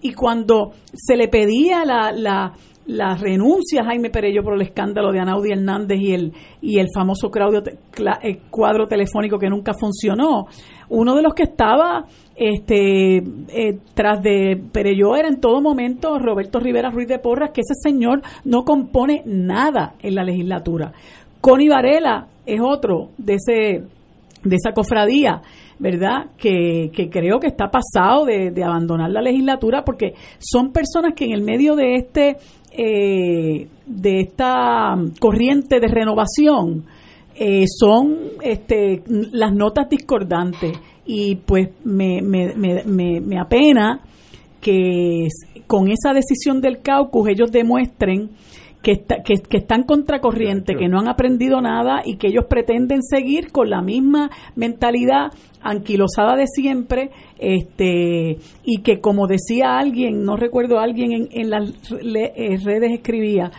Y cuando se le pedía la, la, la renuncia a Jaime Perello por el escándalo de Anaudi Hernández y el, y el famoso eh, cuadro telefónico que nunca funcionó. Uno de los que estaba este, eh, tras de Perello era en todo momento Roberto Rivera Ruiz de Porras, que ese señor no compone nada en la legislatura. Connie Varela es otro de, ese, de esa cofradía. ¿verdad? Que, que, creo que está pasado de, abandonar la legislatura porque son personas que en el medio de este eh, de esta corriente de renovación eh, son este, las notas discordantes. Y pues me, me, me, me apena que con esa decisión del caucus ellos demuestren que, que, están contracorriente, que no han aprendido nada y que ellos pretenden seguir con la misma mentalidad anquilosada de siempre, este, y que como decía alguien, no recuerdo alguien en, en las eh, redes escribía,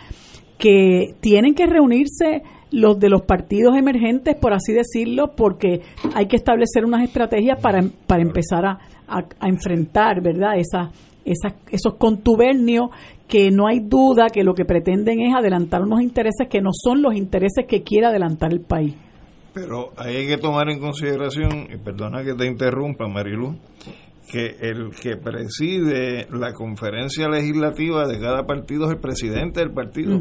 que tienen que reunirse los de los partidos emergentes, por así decirlo, porque hay que establecer unas estrategias para, para empezar a, a, enfrentar, ¿verdad? Esa, esos contubernios que no hay duda que lo que pretenden es adelantar unos intereses que no son los intereses que quiere adelantar el país. Pero ahí hay que tomar en consideración, y perdona que te interrumpa, Marilu, que el que preside la conferencia legislativa de cada partido es el presidente del partido.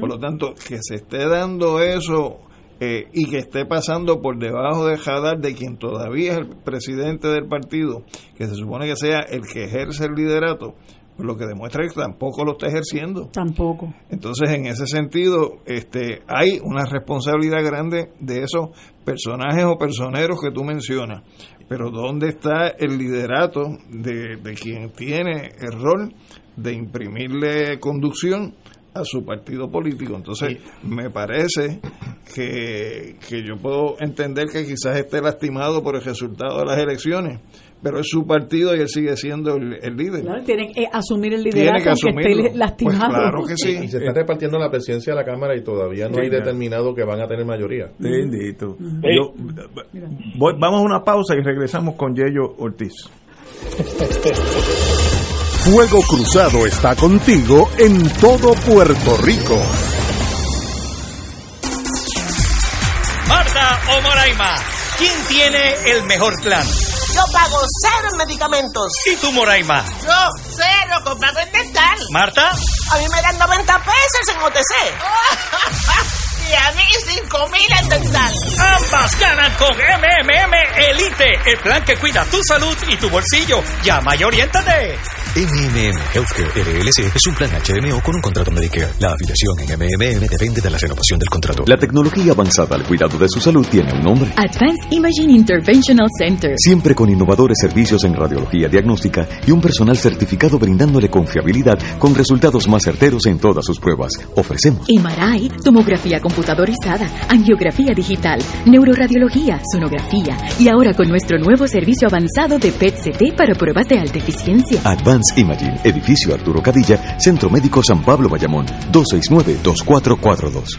Por lo tanto, que se esté dando eso eh, y que esté pasando por debajo de Hadar, de quien todavía es el presidente del partido, que se supone que sea el que ejerce el liderato, lo que demuestra que tampoco lo está ejerciendo. Tampoco. Entonces, en ese sentido, este, hay una responsabilidad grande de esos personajes o personeros que tú mencionas. Pero ¿dónde está el liderato de, de quien tiene el rol de imprimirle conducción a su partido político. Entonces, me parece que, que yo puedo entender que quizás esté lastimado por el resultado de las elecciones, pero es su partido y él sigue siendo el, líder. Claro, tiene que asumir el liderazgo aunque esté pues lastimado. claro que sí. Y se está repartiendo la presidencia de la Cámara y todavía no hay determinado que van a tener mayoría. Bendito. vamos a una pausa y regresamos con Yello Ortiz. Fuego Cruzado está contigo en todo Puerto Rico. Marta o Moraima, ¿quién tiene el mejor plan? Yo pago cero en medicamentos. ¿Y tú, Moraima? Yo, cero comprado en dental. ¿Marta? A mí me dan 90 pesos en OTC. (laughs) y a mí 5 mil en dental. Ambas ganan con MMM Elite, el plan que cuida tu salud y tu bolsillo. Llama y oriéntate. MMM Healthcare LLC es un plan HMO con un contrato Medicare. La afiliación en MMM depende de la renovación del contrato. La tecnología avanzada al cuidado de su salud tiene un nombre. Advanced Imaging Interventional Center. Siempre con innovadores servicios en radiología diagnóstica y un personal certificado brindándole confiabilidad con resultados más certeros en todas sus pruebas. Ofrecemos MRI, tomografía computadorizada, angiografía digital, neuroradiología, sonografía y ahora con nuestro nuevo servicio avanzado de PET-CT para pruebas de alta eficiencia. Advanced Imaging, edificio Arturo Cadilla, Centro Médico San Pablo Bayamón, 269-2442.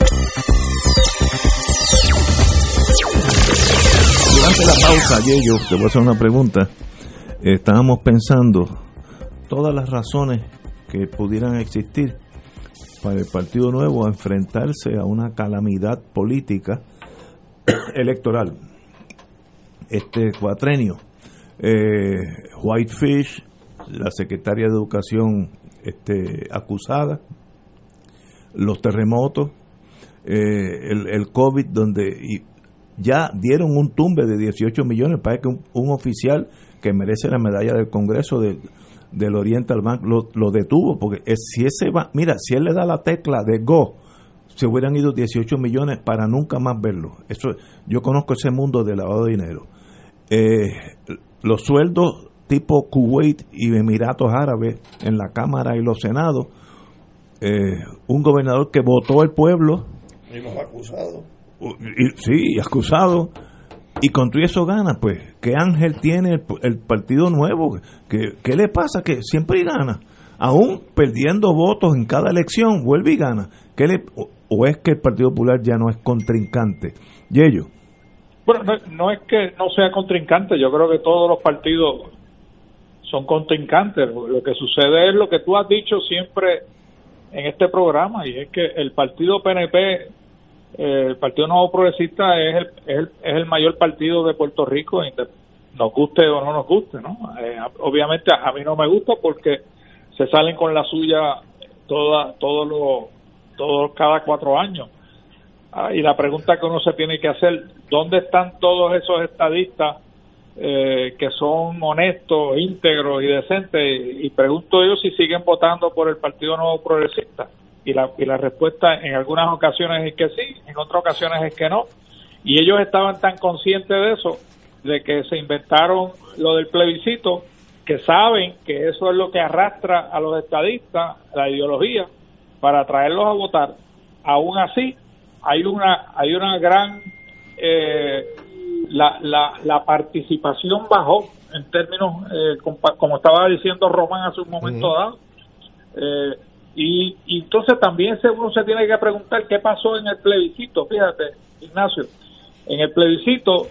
La pausa, Yello, te voy a hacer una pregunta. Estábamos pensando todas las razones que pudieran existir para el Partido Nuevo enfrentarse a una calamidad política (coughs) electoral. Este cuatrenio. Eh, Whitefish, la secretaria de Educación este, acusada, los terremotos, eh, el, el COVID, donde ya dieron un tumbe de 18 millones. Parece que un, oficial que merece la medalla del Congreso del, del Oriental Bank lo, detuvo, porque si ese va, mira, si él le da la tecla de go, se hubieran ido 18 millones para nunca más verlo. Eso, yo conozco ese mundo de lavado de dinero. Eh, los sueldos tipo Kuwait y Emiratos Árabes en la Cámara y los Senados, eh, un gobernador que votó el pueblo. Y los acusados. Sí, acusado. Y con todo eso gana, pues. ¿Qué ángel tiene el, el Partido Nuevo? ¿Qué, ¿Qué le pasa? Que siempre gana. Aún perdiendo votos en cada elección, vuelve y gana. ¿Qué le, o, es que el Partido Popular ya no es contrincante? Y ellos. Bueno, no, es que no sea contrincante, yo creo que todos los partidos son contrincantes. Lo que sucede es lo que tú has dicho siempre en este programa, y es que el partido PNP, el Partido Nuevo Progresista, es el, es el, es el mayor partido de Puerto Rico, nos guste o no nos guste, ¿no? Eh, obviamente a, a, mí no me gusta porque se salen con la suya toda, todos los, todos cada cuatro años. Ah, y la pregunta que uno se tiene que hacer, ¿dónde están todos esos estadistas eh, que son honestos, íntegros y decentes? Y pregunto yo si siguen votando por el Partido Nuevo Progresista. Y la, y la respuesta en algunas ocasiones es que sí, en otras ocasiones es que no. Y ellos estaban tan conscientes de eso, de que se inventaron lo del plebiscito, que saben que eso es lo que arrastra a los estadistas, la ideología, para traerlos a votar. Aún así, hay una hay una gran eh, la, la, la, participación bajó en términos eh, como estaba diciendo Román hace un momento uh -huh. dado eh, y, y, entonces también uno se tiene que preguntar qué pasó en el plebiscito fíjate Ignacio. En el plebiscito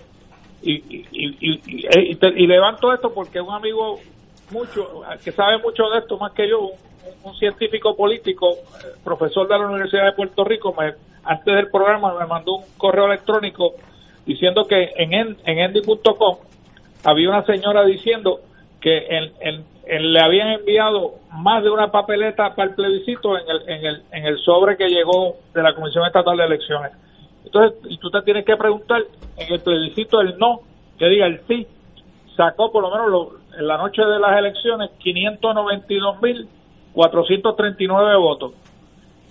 y, y, y, y, y levanto esto porque un amigo mucho que sabe mucho de esto más que yo un, un científico político profesor de la Universidad de Puerto Rico me antes del programa me mandó un correo electrónico diciendo que en, en, en había una señora diciendo que en, en, le habían enviado más de una papeleta para el plebiscito en el, en el, en el sobre que llegó de la Comisión Estatal de Elecciones. Entonces, y tú te tienes que preguntar, en el plebiscito el no, que diga el sí, sacó por lo menos lo, en la noche de las elecciones 592.439 votos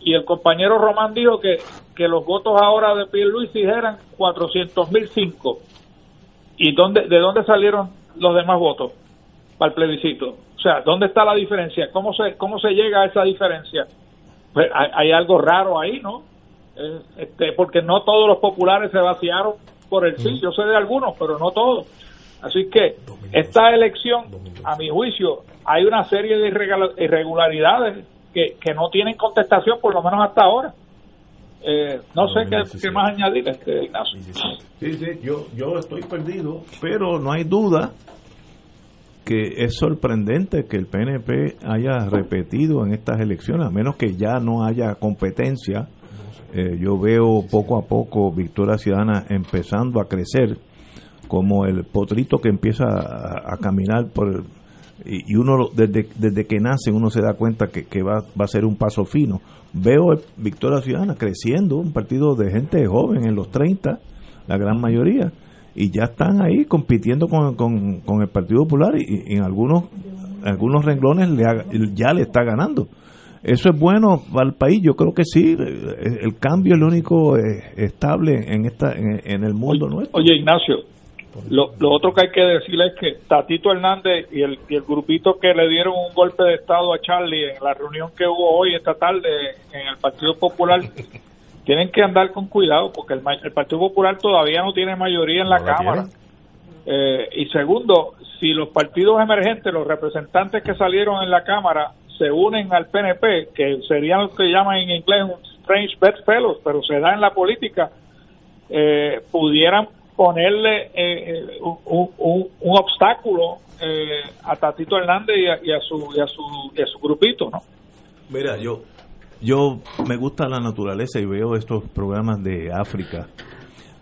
y el compañero Román dijo que, que los votos ahora de Pierluisi eran 400.005. ¿Y dónde, de dónde salieron los demás votos para el plebiscito? O sea, ¿dónde está la diferencia? ¿Cómo se, cómo se llega a esa diferencia? Pues hay, hay algo raro ahí, ¿no? Eh, este, porque no todos los populares se vaciaron por el sí, yo sé de algunos, pero no todos. Así que esta elección, a mi juicio, hay una serie de irregula- irregularidades que, que no tienen contestación, por lo menos hasta ahora. Eh, no sé qué, qué más añadir, este, Ignacio. Sí, sí, yo, yo estoy perdido, pero no hay duda que es sorprendente que el PNP haya repetido en estas elecciones, a menos que ya no haya competencia. Eh, yo veo poco a poco Victoria Ciudadana empezando a crecer como el potrito que empieza a, caminar por el- y, y uno desde, desde que nace uno se da cuenta que, va, va a ser un paso fino. Veo Victoria Ciudadana creciendo, un partido de gente joven en los 30, la gran mayoría, y ya están ahí compitiendo con, con- con el Partido Popular y, y en algunos, algunos renglones le ha- ya le está ganando. Eso es bueno para el país, yo creo que sí, el, el cambio es lo único eh, estable en, esta, en, en el mundo nuestro. Oye, Ignacio, lo, lo otro que hay que decirle es que Tatito Hernández y el, y el grupito que le dieron un golpe de Estado a Charlie en la reunión que hubo hoy, esta tarde, en el Partido Popular, tienen que andar con cuidado porque el, ma- el Partido Popular todavía no tiene mayoría en la No Cámara. Eh, y segundo, si los partidos emergentes, los representantes que salieron en la Cámara, se unen al PNP, que serían lo que llaman en inglés un strange bedfellows, pero se da en la política, eh, pudieran ponerle eh, eh, un- un obstáculo eh, a Tatito Hernández y a, y a su, y a su y a su grupito, ¿no? Mira, yo yo me gusta la naturaleza y veo estos programas de África.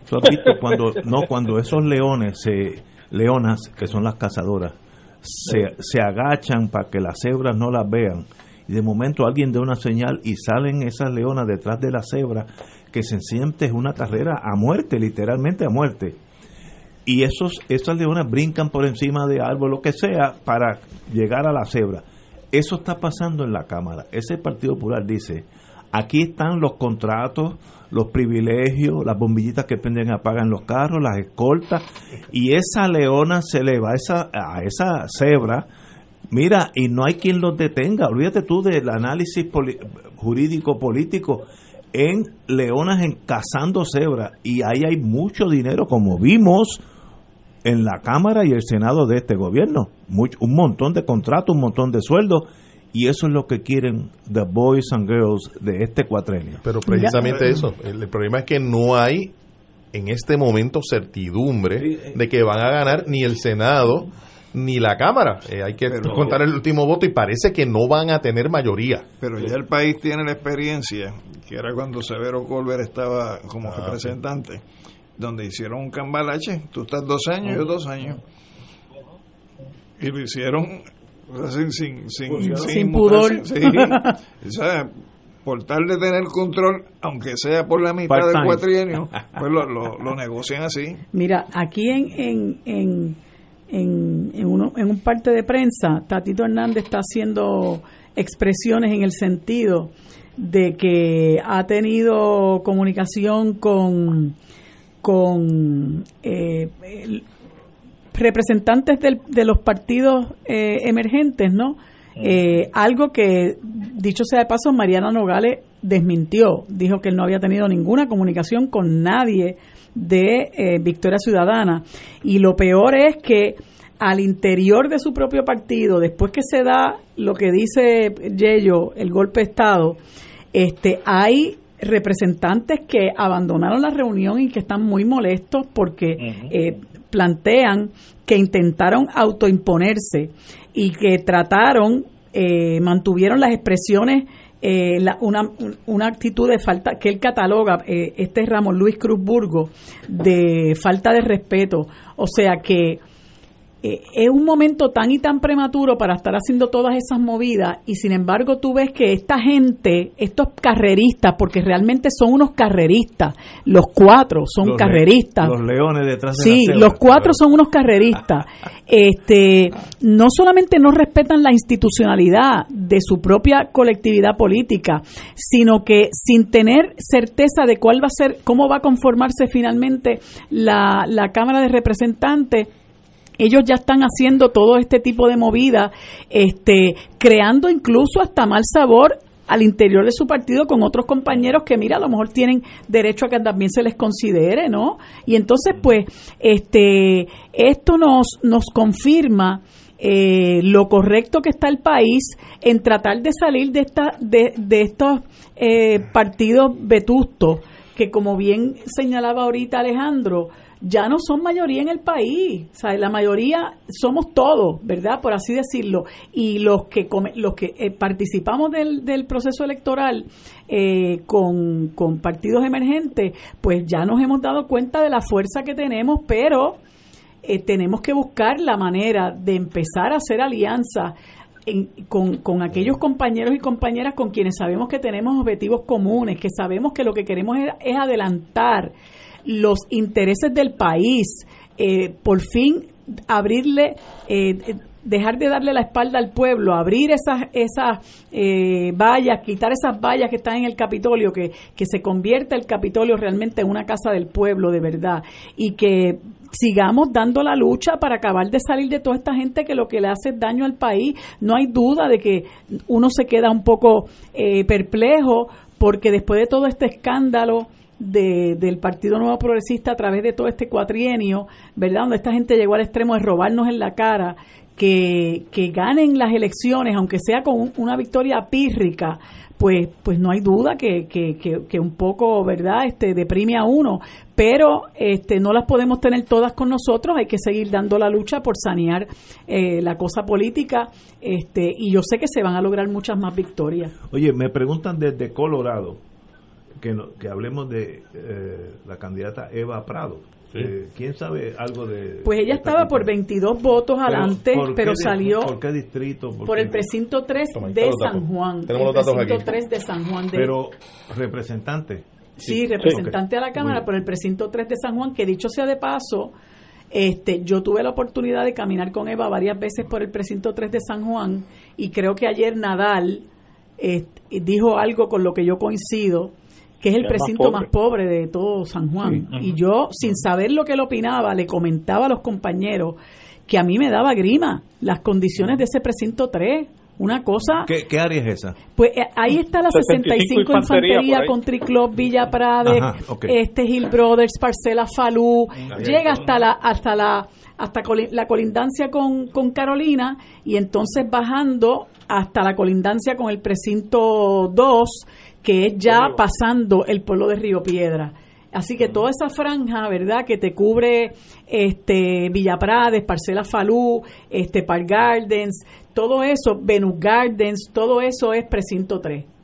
¿Tú has visto cuando (laughs) no cuando esos leones se leonas que son las cazadoras se, se agachan para que las cebras no las vean y de momento alguien da una señal y salen esas leonas detrás de la cebra que se siente una carrera a muerte, literalmente a muerte. Y esos esas leonas brincan por encima de árbol, lo que sea, para llegar a la cebra. Eso está pasando en la Cámara. Ese Partido Popular dice, aquí están los contratos, los privilegios, las bombillitas que prenden y apagan los carros, las escoltas, y esa leona se le va a esa, a esa cebra, mira, y no hay quien los detenga. Olvídate tú del análisis jurídico político en leonas en cazando cebras, y ahí hay mucho dinero, como vimos en la Cámara y el Senado de este gobierno. Un montón de contratos, un montón de sueldos, y eso es lo que quieren the boys and girls de este cuatrenio. Pero precisamente eso, el, el problema es que no hay en este momento certidumbre de que van a ganar ni el Senado ni la Cámara. Eh, hay que Pero- contar el último voto y parece que no van a tener mayoría. Pero ya el país tiene la experiencia, que era cuando Severo Colbert estaba como Ah, representante, donde hicieron un cambalache, tú estás dos años, yo dos años. Y lo hicieron sin, sin, sin, Sin pudor. (laughs) Sí. O sea, por tal de tener control, aunque sea por la mitad del cuatrienio, (laughs) pues lo, lo, lo negocian así. Mira, aquí en, en, en, en, en uno, en un parte de prensa, Tatito Hernández está haciendo expresiones en el sentido de que ha tenido comunicación con, con eh, representantes del- de los partidos eh, emergentes, ¿no? Eh, algo que, dicho sea de paso, Mariana Nogales desmintió. Dijo que él no había tenido ninguna comunicación con nadie de eh, Victoria Ciudadana. Y lo peor es que al interior de su propio partido, después que se da lo que dice Yello, el golpe de Estado, este, hay representantes que abandonaron la reunión y que están muy molestos porque eh, plantean que intentaron autoimponerse y que trataron, eh, mantuvieron las expresiones, eh, la- una, una actitud de falta que él cataloga, eh, este es Ramón Luis Cruz Burgo, de falta de respeto. O sea que es un momento tan y tan prematuro para estar haciendo todas esas movidas y sin embargo tú ves que esta gente, estos carreristas, porque realmente son unos carreristas, los cuatro son Los le- carreristas. los leones detrás de Sí, la cebra. los cuatro son unos carreristas. (laughs) Este, no solamente no respetan la institucionalidad de su propia colectividad política, sino que sin tener certeza de cuál va a ser, cómo va a conformarse finalmente la, la Cámara de Representantes, ellos ya están haciendo todo este tipo de movidas, este, creando incluso hasta mal sabor al interior de su partido con otros compañeros que mira a lo mejor tienen derecho a que también se les considere no y entonces pues este esto nos nos confirma eh, lo correcto que está el país en tratar de salir de esta de, de estos eh, partidos vetustos que como bien señalaba ahorita Alejandro ya no son mayoría en el país, sea, la mayoría somos todos, ¿verdad? Por así decirlo, y los que los que eh, participamos del, del proceso electoral eh, con, con partidos emergentes, pues ya nos hemos dado cuenta de la fuerza que tenemos, pero eh, tenemos que buscar la manera de empezar a hacer alianzas en- con, con aquellos compañeros y compañeras con quienes sabemos que tenemos objetivos comunes, que sabemos que lo que queremos es, es adelantar los intereses del país, eh, por fin abrirle, eh, eh, dejar de darle la espalda al pueblo, abrir esas, esas eh, vallas, quitar esas vallas que están en el Capitolio, que, que se convierta el Capitolio realmente en una casa del pueblo de verdad y que sigamos dando la lucha para acabar de salir de toda esta gente que lo que le hace daño al país. No hay duda de que uno se queda un poco eh, perplejo porque después de todo este escándalo de, del Partido Nuevo Progresista a través de todo este cuatrienio, ¿verdad? Donde esta gente llegó al extremo de robarnos en la cara, que, que ganen las elecciones, aunque sea con un- una victoria pírrica, pues, pues no hay duda que, que, que, que un poco, ¿verdad?, este, deprime a uno, pero este, no las podemos tener todas con nosotros, hay que seguir dando la lucha por sanear eh, la cosa política, este, y yo sé que se van a lograr muchas más victorias. Oye, me preguntan desde Colorado que, no- que hablemos de eh, la candidata Eva Prado. Eh, ¿Quién sabe algo de...? Pues ella estaba por 22 votos adelante, ¿por qué pero salió ¿Por qué distrito? por qué? el precinto 3 Toma, ahí de San. Juan. Tenemos el los datos precinto aquí. 3 de San Juan. De, Pero representante. sí, representante a la Cámara por el precinto 3 de San Juan, que dicho sea de paso, este, yo tuve la oportunidad de caminar con Eva varias veces por el precinto 3 de San Juan y creo que ayer Nadal este, dijo algo con lo que yo coincido, que es el más precinto pobre. más pobre de todo San Juan. Sí. Y yo, sin saber lo que él opinaba, le comentaba a los compañeros que a mí me daba grima las condiciones de ese precinto 3. Una cosa ¿Qué, qué área es esa? pues eh, ahí está la 65 65 Infantería, ahí. Country Club, Villa Prade, Ajá, ok. este Hill Brothers, Parcela Falú, Ahí llega hasta la hasta la hasta coli- la colindancia con, con Carolina y entonces bajando hasta la colindancia con el precinto 2, que es ya pasando el pueblo de Río Piedra. Así que toda esa franja, ¿verdad? Que te cubre este Villa Prades, Parcela Falú, este Park Gardens, todo eso, Venus Gardens, todo eso es precinto 3.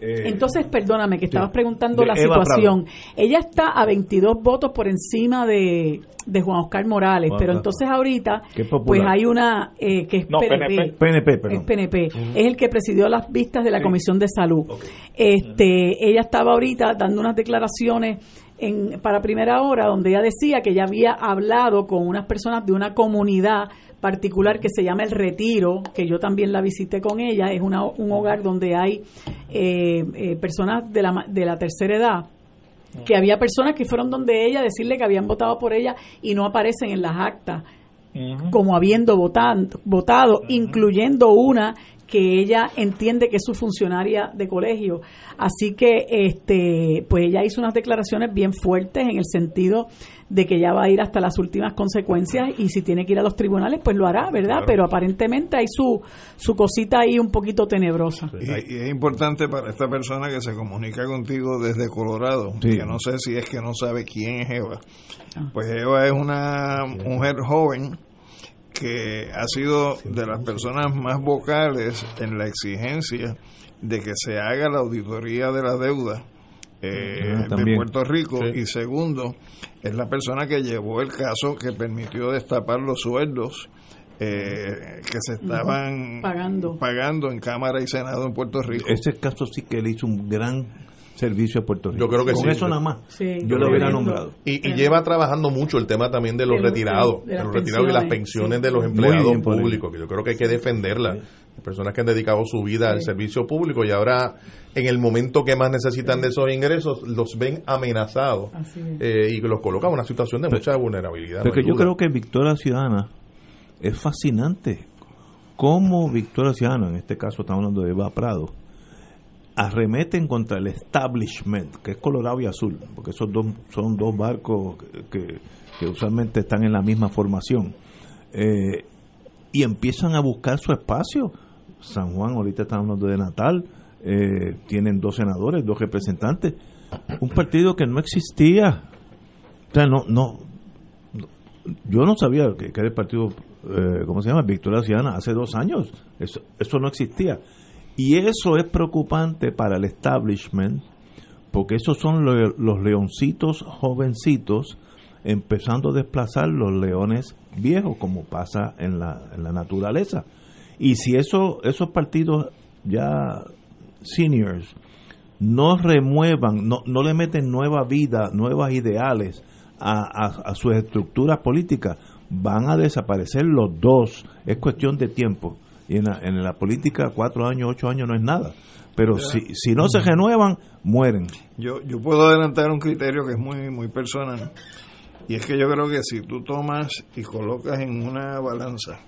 Eh, Entonces, perdóname, que estabas preguntando De la Eva situación. Ella está a 22 votos por encima de, de Juan Oscar Morales, Juan pero entonces ahorita, pues hay una eh, que es No, PNP. PNP. Es PNP. Ujú. Es el que presidió las vistas de la Sí. Comisión de Salud. Este, ella estaba ahorita dando unas declaraciones en, para primera hora donde ella decía que ella había hablado con unas personas de una comunidad particular que se llama El Retiro, que yo también la visité con ella, es una, un hogar donde hay eh, eh, personas de la, de la tercera edad que había personas que fueron donde ella decirle que habían votado por ella y no aparecen en las actas como habiendo votan- votado, incluyendo una que ella entiende que es su funcionaria de colegio. Así que este pues ella hizo unas declaraciones bien fuertes en el sentido de que ella va a ir hasta las últimas consecuencias y si tiene que ir a los tribunales pues lo hará, ¿verdad? Claro. Pero aparentemente hay su su cosita ahí un poquito tenebrosa. Y, y es importante para esta persona que se comunica contigo desde Colorado, Sí. que no sé si es que no sabe quién es Eva. Pues Eva es una mujer joven que ha sido de las personas más vocales en la exigencia de que se haga la auditoría de la deuda eh, Ah, de. Puerto Rico Sí. y segundo es la persona que llevó el caso que permitió destapar los sueldos eh, que se estaban Pagando. pagando en Cámara y Senado en Puerto Rico. Ese caso sí que le hizo un gran servicio a Puerto Rico. Yo creo que Con sí. eso nada más. Sí, yo lo hubiera nombrado. Y, y lleva trabajando mucho el tema también de los De retirados, de de, las los retirados y las pensiones, sí. de los empleados públicos, que yo creo que hay que defenderla. Personas que han dedicado su vida al servicio público y ahora en el momento que más necesitan de esos ingresos los ven amenazados eh, y los colocan en una situación de mucha vulnerabilidad. Porque yo duda. creo que Victoria Ciudadana es fascinante. Cómo Victoria Ciudadana, en este caso estamos hablando de Eva Prado, arremeten contra el establishment, que es Colorado y Azul, porque esos dos son dos barcos que, que usualmente están en la misma formación, eh, y empiezan a buscar su espacio. San Juan, ahorita estamos hablando de Natal, eh, tienen dos senadores, dos representantes, un partido que no existía. No, no, yo no sabía que, era el partido, eh, ¿cómo se llama? Victoria Ciudadana, hace dos años. Eso, eso no existía. Y eso es preocupante para el establishment, porque esos son lo- los leoncitos jovencitos empezando a desplazar los leones viejos, como pasa en la, en la naturaleza. Y si eso, esos partidos ya seniors no remuevan, no, no le meten nueva vida, nuevas ideales a, a, a sus estructuras políticas, van a desaparecer los dos. Es cuestión de tiempo. Y en la, en la política, cuatro años, ocho años no es nada. Pero si, si no se renuevan, mueren. Yo, yo puedo adelantar un criterio que es muy, muy personal. Y es que yo creo que si tú tomas y colocas en una balanza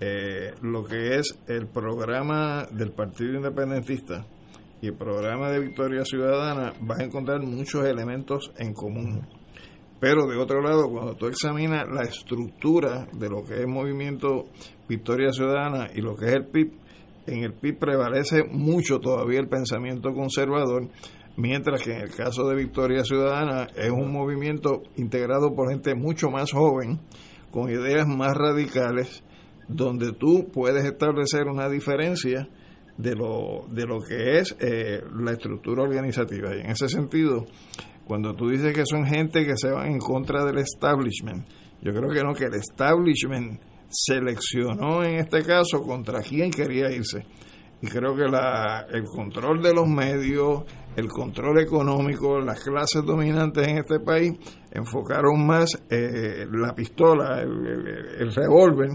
eh, lo que es el programa del Partido Independentista y el programa de Victoria Ciudadana, vas a encontrar muchos elementos en común. Pero de otro lado, cuando tú examinas la estructura de lo que es Movimiento Victoria Ciudadana y lo que es el PIB, en el PIB prevalece mucho todavía el pensamiento conservador, mientras que en el caso de Victoria Ciudadana es un movimiento integrado por gente mucho más joven, con ideas más radicales, donde tú puedes establecer una diferencia de lo, de lo que es eh, la estructura organizativa. Y en ese sentido, cuando tú dices que son gente que se van en contra del establishment, yo creo que no, que el establishment seleccionó en este caso contra quién quería irse. Y creo que la, el control de los medios, el control económico, las clases dominantes en este país enfocaron más eh, la pistola, el, revólver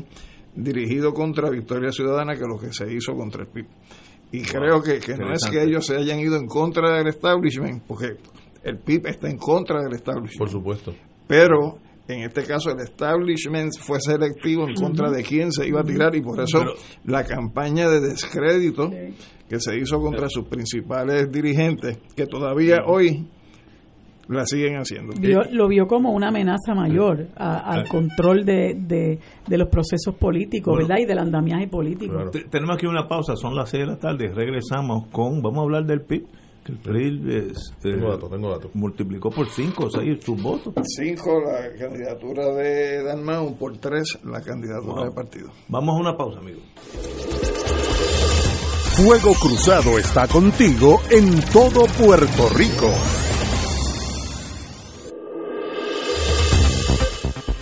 dirigido contra Victoria Ciudadana que lo que se hizo contra el PIB. Y creo que, que no es que ellos se hayan ido en contra del establishment, porque el PIB está en contra del establishment. Por supuesto. Pero en este caso el establishment fue selectivo en contra de quién se iba a tirar y por eso Pero- la campaña de descrédito que se hizo contra sus principales dirigentes, que todavía hoy la siguen haciendo. Vio- lo vio como una amenaza mayor a- al Ah. control de, de, de los procesos políticos, Bueno. ¿verdad? Y del andamiaje político. Te- Tenemos aquí una pausa, son las 6 de la tarde, regresamos con, vamos a hablar del PIB, que el PIB es, eh, Tengo datos, tengo datos. multiplicó por 5 o 6 sus votos. Cinco la candidatura de Dalmau, por tres la candidatura Wow. de partido. Vamos a una pausa, amigos. Fuego Cruzado está contigo en todo Puerto Rico.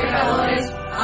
pecadores,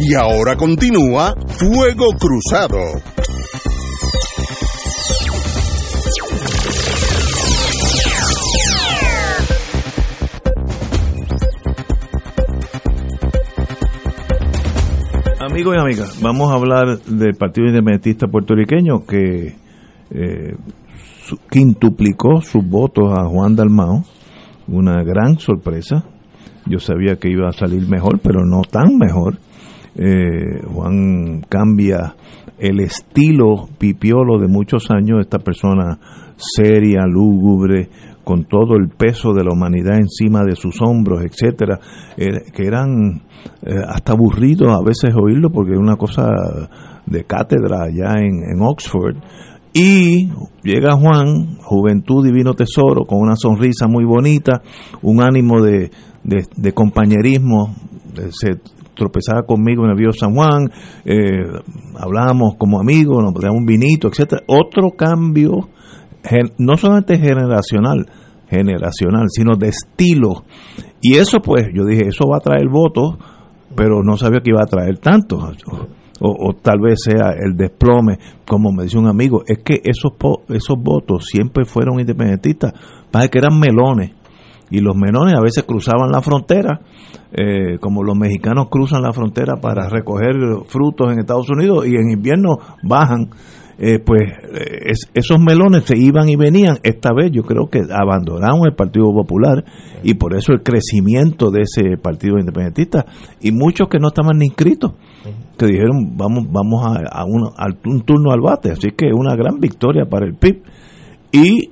Y ahora continúa Fuego Cruzado. Amigos y amigas, vamos a hablar del Partido Independentista Puertorriqueño que eh, quintuplicó sus votos a Juan Dalmao. Una gran sorpresa. Yo sabía que iba a salir mejor, pero no tan mejor. Eh, Juan cambia el estilo pipiolo de muchos años, esta persona seria, lúgubre, con todo el peso de la humanidad encima de sus hombros, etcétera, eh, que eran eh, hasta aburridos a veces oírlo porque es una cosa de cátedra allá en, Oxford. Y llega Juan, Juventud Divino Tesoro, con una sonrisa muy bonita, un ánimo de, de, compañerismo, se tropezaba conmigo en el río San Juan, eh, hablábamos como amigos, nos poníamos un vinito, etcétera. Otro cambio, no solamente generacional, generacional, sino de estilo. Y eso pues, yo dije, eso va a traer votos, pero no sabía que iba a traer tanto. O, o tal vez sea el desplome, como me dice un amigo, es que esos esos votos siempre fueron independentistas, para que eran melones y los melones a veces cruzaban la frontera, eh, como los mexicanos cruzan la frontera para recoger frutos en Estados Unidos y en invierno bajan, eh, pues eh, es- esos melones se iban y venían. Esta vez yo creo que abandonaron el Partido Popular y por eso el crecimiento de ese Partido Independentista. Y muchos que no estaban ni inscritos que dijeron vamos vamos a, a un, a un turno al bate así que una gran victoria para el PIB y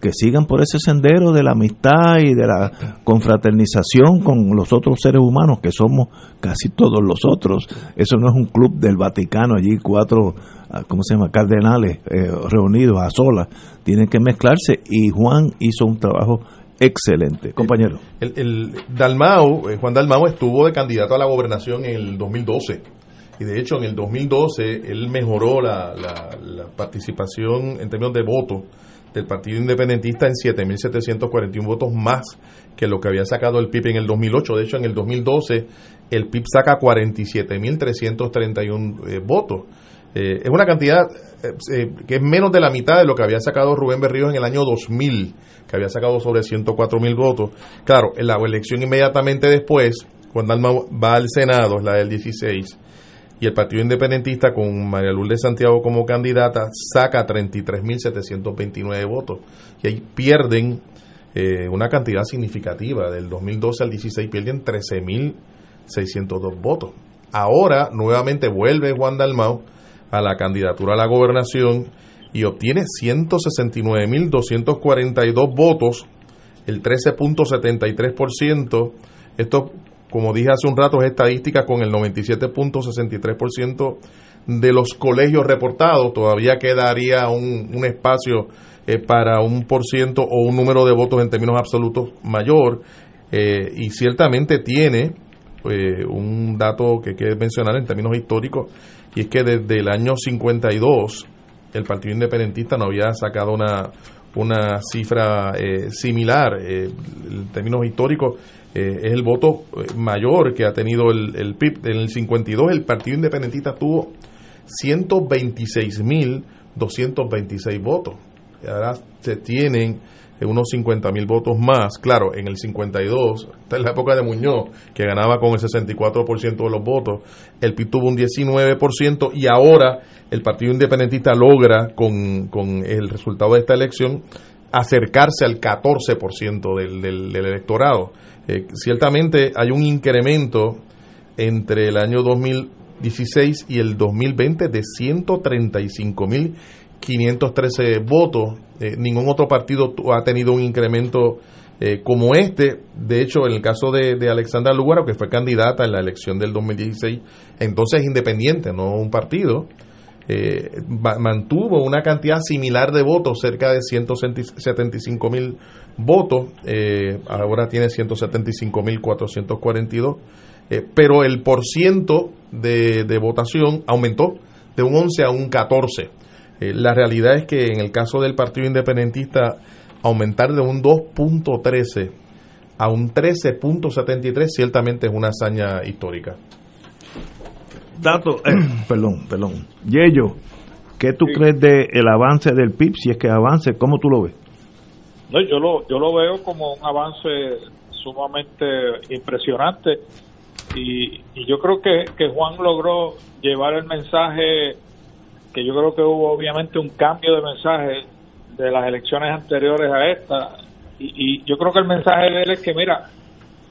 que sigan por ese sendero de la amistad y de la confraternización con los otros seres humanos que somos casi todos los otros. Eso no es un club del Vaticano, allí cuatro, ah, ¿cómo se llama?, cardenales eh, reunidos a solas. Tienen que mezclarse y Juan hizo un trabajo excelente. Compañero. El, el Dalmau, eh, Juan Dalmau estuvo de candidato a la gobernación en el 2012. Y de hecho, en el 2012 él mejoró la, la- la participación en términos de votos del Partido Independentista en 7.741 votos más que lo que había sacado el PIB en el 2008. De hecho, en el 2012 el PIB saca 47.331 eh, votos. Eh, es una cantidad eh, eh, que es menos de la mitad de lo que había sacado Rubén Berríos en el año 2000, que había sacado sobre 104 mil votos. Claro, en la elección inmediatamente después, cuando Alma va al Senado, es la del 16, y el Partido Independentista con María Lourdes Santiago como candidata saca 33.729 votos. Y ahí pierden eh, una cantidad significativa. Del 2012 al 16 pierden 602 votos. Ahora nuevamente vuelve Juan Dalmau a la candidatura a la gobernación y obtiene 169.242 votos, el 13.73%. Esto, como dije hace un rato, es estadística con el 97.63% de los colegios reportados. Todavía quedaría un, espacio eh, para un por ciento o un número de votos en términos absolutos mayor. Eh, y ciertamente tiene eh, un dato que hay que mencionar en términos históricos, y es que desde el año 52 el Partido Independentista no había sacado una, una cifra similar. En términos históricos, eh, es el voto mayor que ha tenido el, el PIB. En el 52 el Partido Independentista tuvo 126.226 votos. Ahora se tienen unos 50 mil votos más. Claro, en el 52, esta es la época de Muñoz, que ganaba con el 64% de los votos, el PIB tuvo un 19% y ahora el Partido Independentista logra, con, con el resultado de esta elección, acercarse al 14% del, del, del electorado. Eh, ciertamente hay un incremento entre el año 2016 y el 2020 de 135 mil 513 votos. Eh, ningún otro partido ha tenido un incremento eh, como este. De hecho, en el caso de, de Alexandra Lugaro, que fue candidata en la elección del 2016, entonces independiente, no un partido, mantuvo una cantidad similar de votos, cerca de 175 mil votos. Eh, ahora tiene 175 mil 442. Eh, pero el porciento de, de votación aumentó de un 11 a un 14. Eh, la realidad es que en el caso del Partido Independentista, aumentar de un 2.13 a un 13.73 ciertamente es una hazaña histórica. Dato, eh, (clears throat) perdón, perdón. Yello, ¿qué tú crees del el avance del PIB? Si es que avance, ¿cómo tú lo ves? No, yo lo, yo lo veo como un avance sumamente impresionante. Y, y yo creo que, que Juan logró llevar el mensaje que yo creo que hubo obviamente un cambio de mensaje de las elecciones anteriores a esta. Y, y, yo creo que el mensaje de él es que mira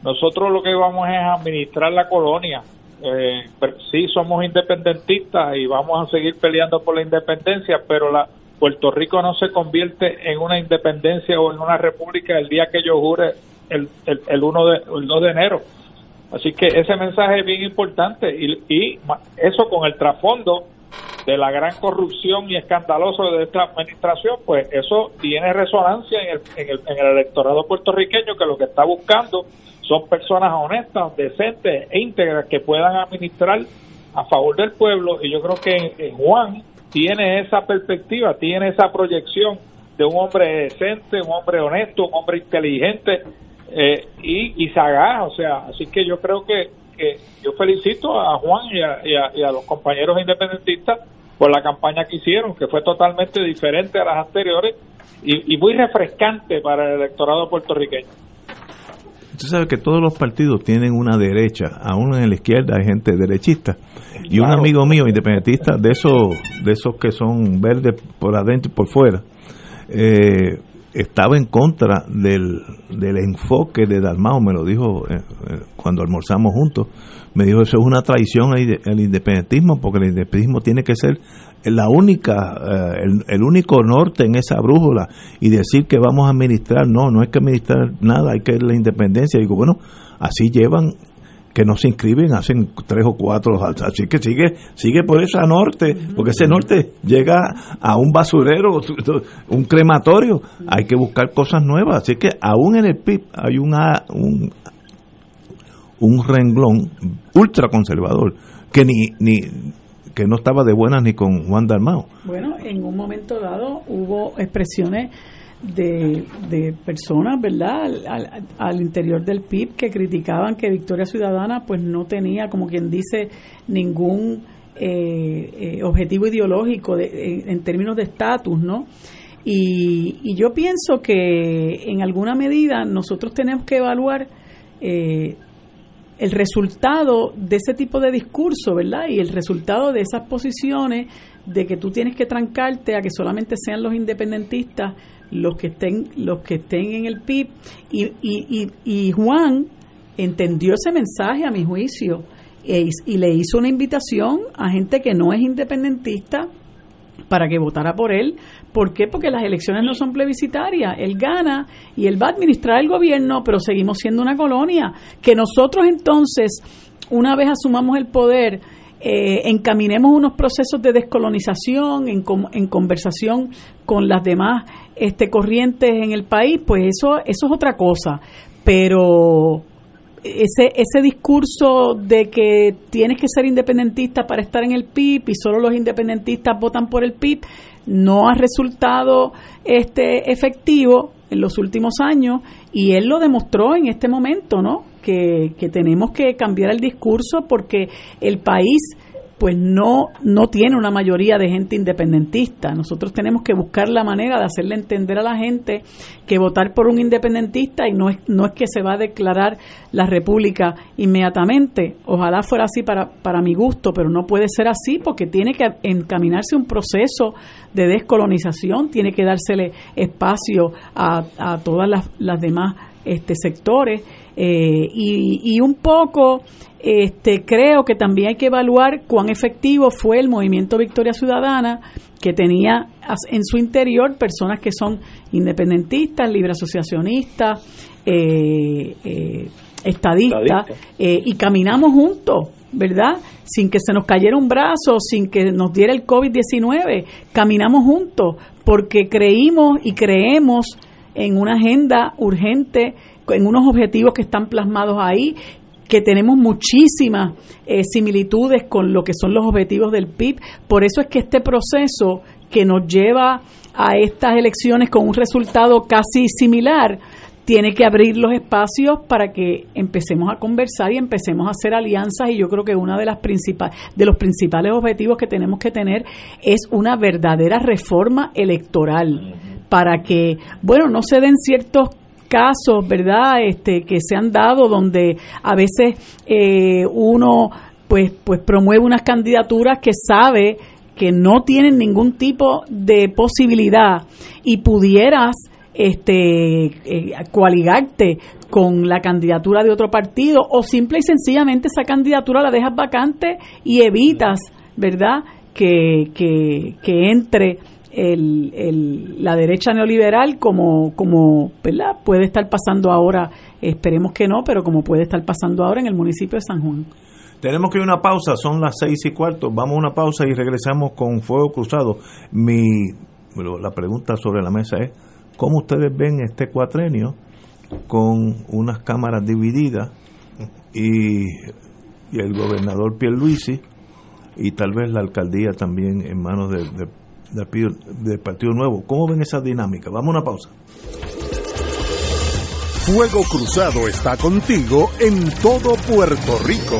nosotros lo que vamos es administrar la colonia. Eh, sí somos independentistas y vamos a seguir peleando por la independencia pero la Puerto Rico no se convierte en una independencia o en una república el día que yo jure el, el, el, 1 de, el 2 de enero. Así que ese mensaje es bien importante y, y eso con el trasfondo de la gran corrupción y escandaloso de esta administración, pues eso tiene resonancia en el, en el, en el electorado puertorriqueño que lo que está buscando son personas honestas, decentes e íntegras que puedan administrar a favor del pueblo. Y yo creo que en Juan tiene esa perspectiva, tiene esa proyección de un hombre decente, un hombre honesto, un hombre inteligente eh, y, y sagaz, o sea, así que yo creo que, que yo felicito a Juan y a, los compañeros independentistas por la campaña que hicieron, que fue totalmente diferente a las anteriores y, y muy refrescante para el electorado puertorriqueño. Usted sabe que todos los partidos tienen una derecha, aún en la izquierda hay gente derechista. Y claro. un amigo mío, independentista, de esos, de esos que son verdes por adentro y por fuera, eh, estaba en contra del, del enfoque de Dalmao, me lo dijo eh, eh, cuando almorzamos juntos, me dijo eso es una traición al, al independentismo, porque el independentismo tiene que ser la única, eh, el, el, único norte en esa brújula. Y decir que vamos a administrar, no, no hay que administrar nada, hay que la independencia. Y digo, bueno, así llevan que no se inscriben, hacen tres o cuatro, así que sigue, sigue por esa norte, porque ese norte llega a un basurero, (laughs) un crematorio, hay que buscar cosas nuevas, así que aún en el PIB hay una, un, un renglón ultra conservador que ni, ni que no estaba de buenas ni con Juan Dalmao. Bueno, en un momento dado hubo expresiones de, de personas, ¿verdad?, al, interior del PIB que criticaban que Victoria Ciudadana pues no tenía, como quien dice, ningún eh, eh, objetivo ideológico de, en, en, términos de estatus, ¿no? Y, y, yo pienso que en alguna medida nosotros tenemos que evaluar eh, el resultado de ese tipo de discurso, ¿verdad? Y el resultado de esas posiciones de que tú tienes que trancarte a que solamente sean los independentistas los que estén los que estén en el PIB y, y, y, y Juan entendió ese mensaje a mi juicio e y le hizo una invitación a gente que no es independentista para que votara por él. ¿Por qué? Porque las elecciones no son plebiscitarias. Él gana y él va a administrar el gobierno, pero seguimos siendo una colonia. Que nosotros entonces, una vez asumamos el poder, eh, encaminemos unos procesos de descolonización en, en, conversación con las demás este, corrientes en el país, pues eso, eso es otra cosa. Pero ese, ese discurso de que tienes que ser independentista para estar en el PIB y solo los independentistas votan por el PIB no ha resultado este efectivo en los últimos años y él lo demostró en este momento, ¿no? Que, que tenemos que cambiar el discurso porque el país pues no, no tiene una mayoría de gente independentista. Nosotros tenemos que buscar la manera de hacerle entender a la gente que votar por un independentista y no es, no es que se va a declarar la república inmediatamente. Ojalá fuera así para, para mi gusto, pero no puede ser así porque tiene que encaminarse un proceso de descolonización, tiene que dársele espacio a, a todas las, las demás este, sectores eh, y, y un poco este, creo que también hay que evaluar cuán efectivo fue el movimiento Victoria Ciudadana, que tenía en su interior personas que son independentistas, libre asociacionistas, eh, eh, estadistas, y caminamos juntos, ¿verdad? Sin que se nos cayera un brazo, sin que nos diera el COVID-19, caminamos juntos porque creímos y creemos en una agenda urgente en unos objetivos que están plasmados ahí que tenemos muchísimas eh, similitudes con lo que son los objetivos del PIB. Por eso es que este proceso que nos lleva a estas elecciones con un resultado casi similar, tiene que abrir los espacios para que empecemos a conversar y empecemos a hacer alianzas y yo creo que uno de las de los principales objetivos que tenemos que tener es una verdadera reforma electoral para que bueno no se den ciertos casos, ¿verdad? Este, que se han dado donde a veces eh, uno pues, pues promueve unas candidaturas que sabe que no tienen ningún tipo de posibilidad y pudieras este eh, coaligarte con la candidatura de otro partido o simple y sencillamente esa candidatura la dejas vacante y evitas, ¿verdad? Que, que, que entre el, la derecha neoliberal como, como ¿verdad? puede estar pasando ahora, esperemos que no, pero como puede estar pasando ahora en el municipio de San Juan. Tenemos que ir a una pausa, son las seis y cuarto, vamos a una pausa y regresamos con Fuego Cruzado. Mi, la pregunta sobre la mesa es, ¿cómo ustedes ven este cuatrenio con unas cámaras divididas y, y el gobernador Pierluisi y tal vez la alcaldía también en manos de, de del, Partido Nuevo. ¿Cómo ven esa dinámica? Vamos a una pausa. Fuego Cruzado está contigo en todo Puerto Rico.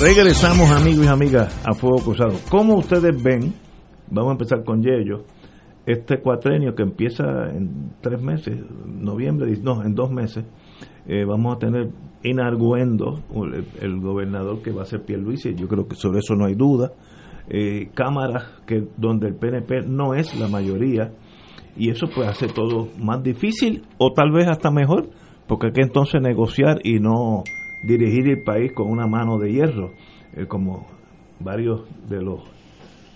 Regresamos amigos y amigas a Fuego Cruzado. Como ustedes ven, vamos a empezar con Yello, este cuatrenio que empieza en tres meses, noviembre, no, en dos meses, eh, vamos a tener inarguendo el, el, gobernador que va a ser Pierluisi, yo creo que sobre eso no hay duda, eh, cámaras que donde el PNP no es la mayoría, y eso pues hace todo más difícil o tal vez hasta mejor, porque hay que entonces negociar y no dirigir el país con una mano de hierro, eh, como varios de los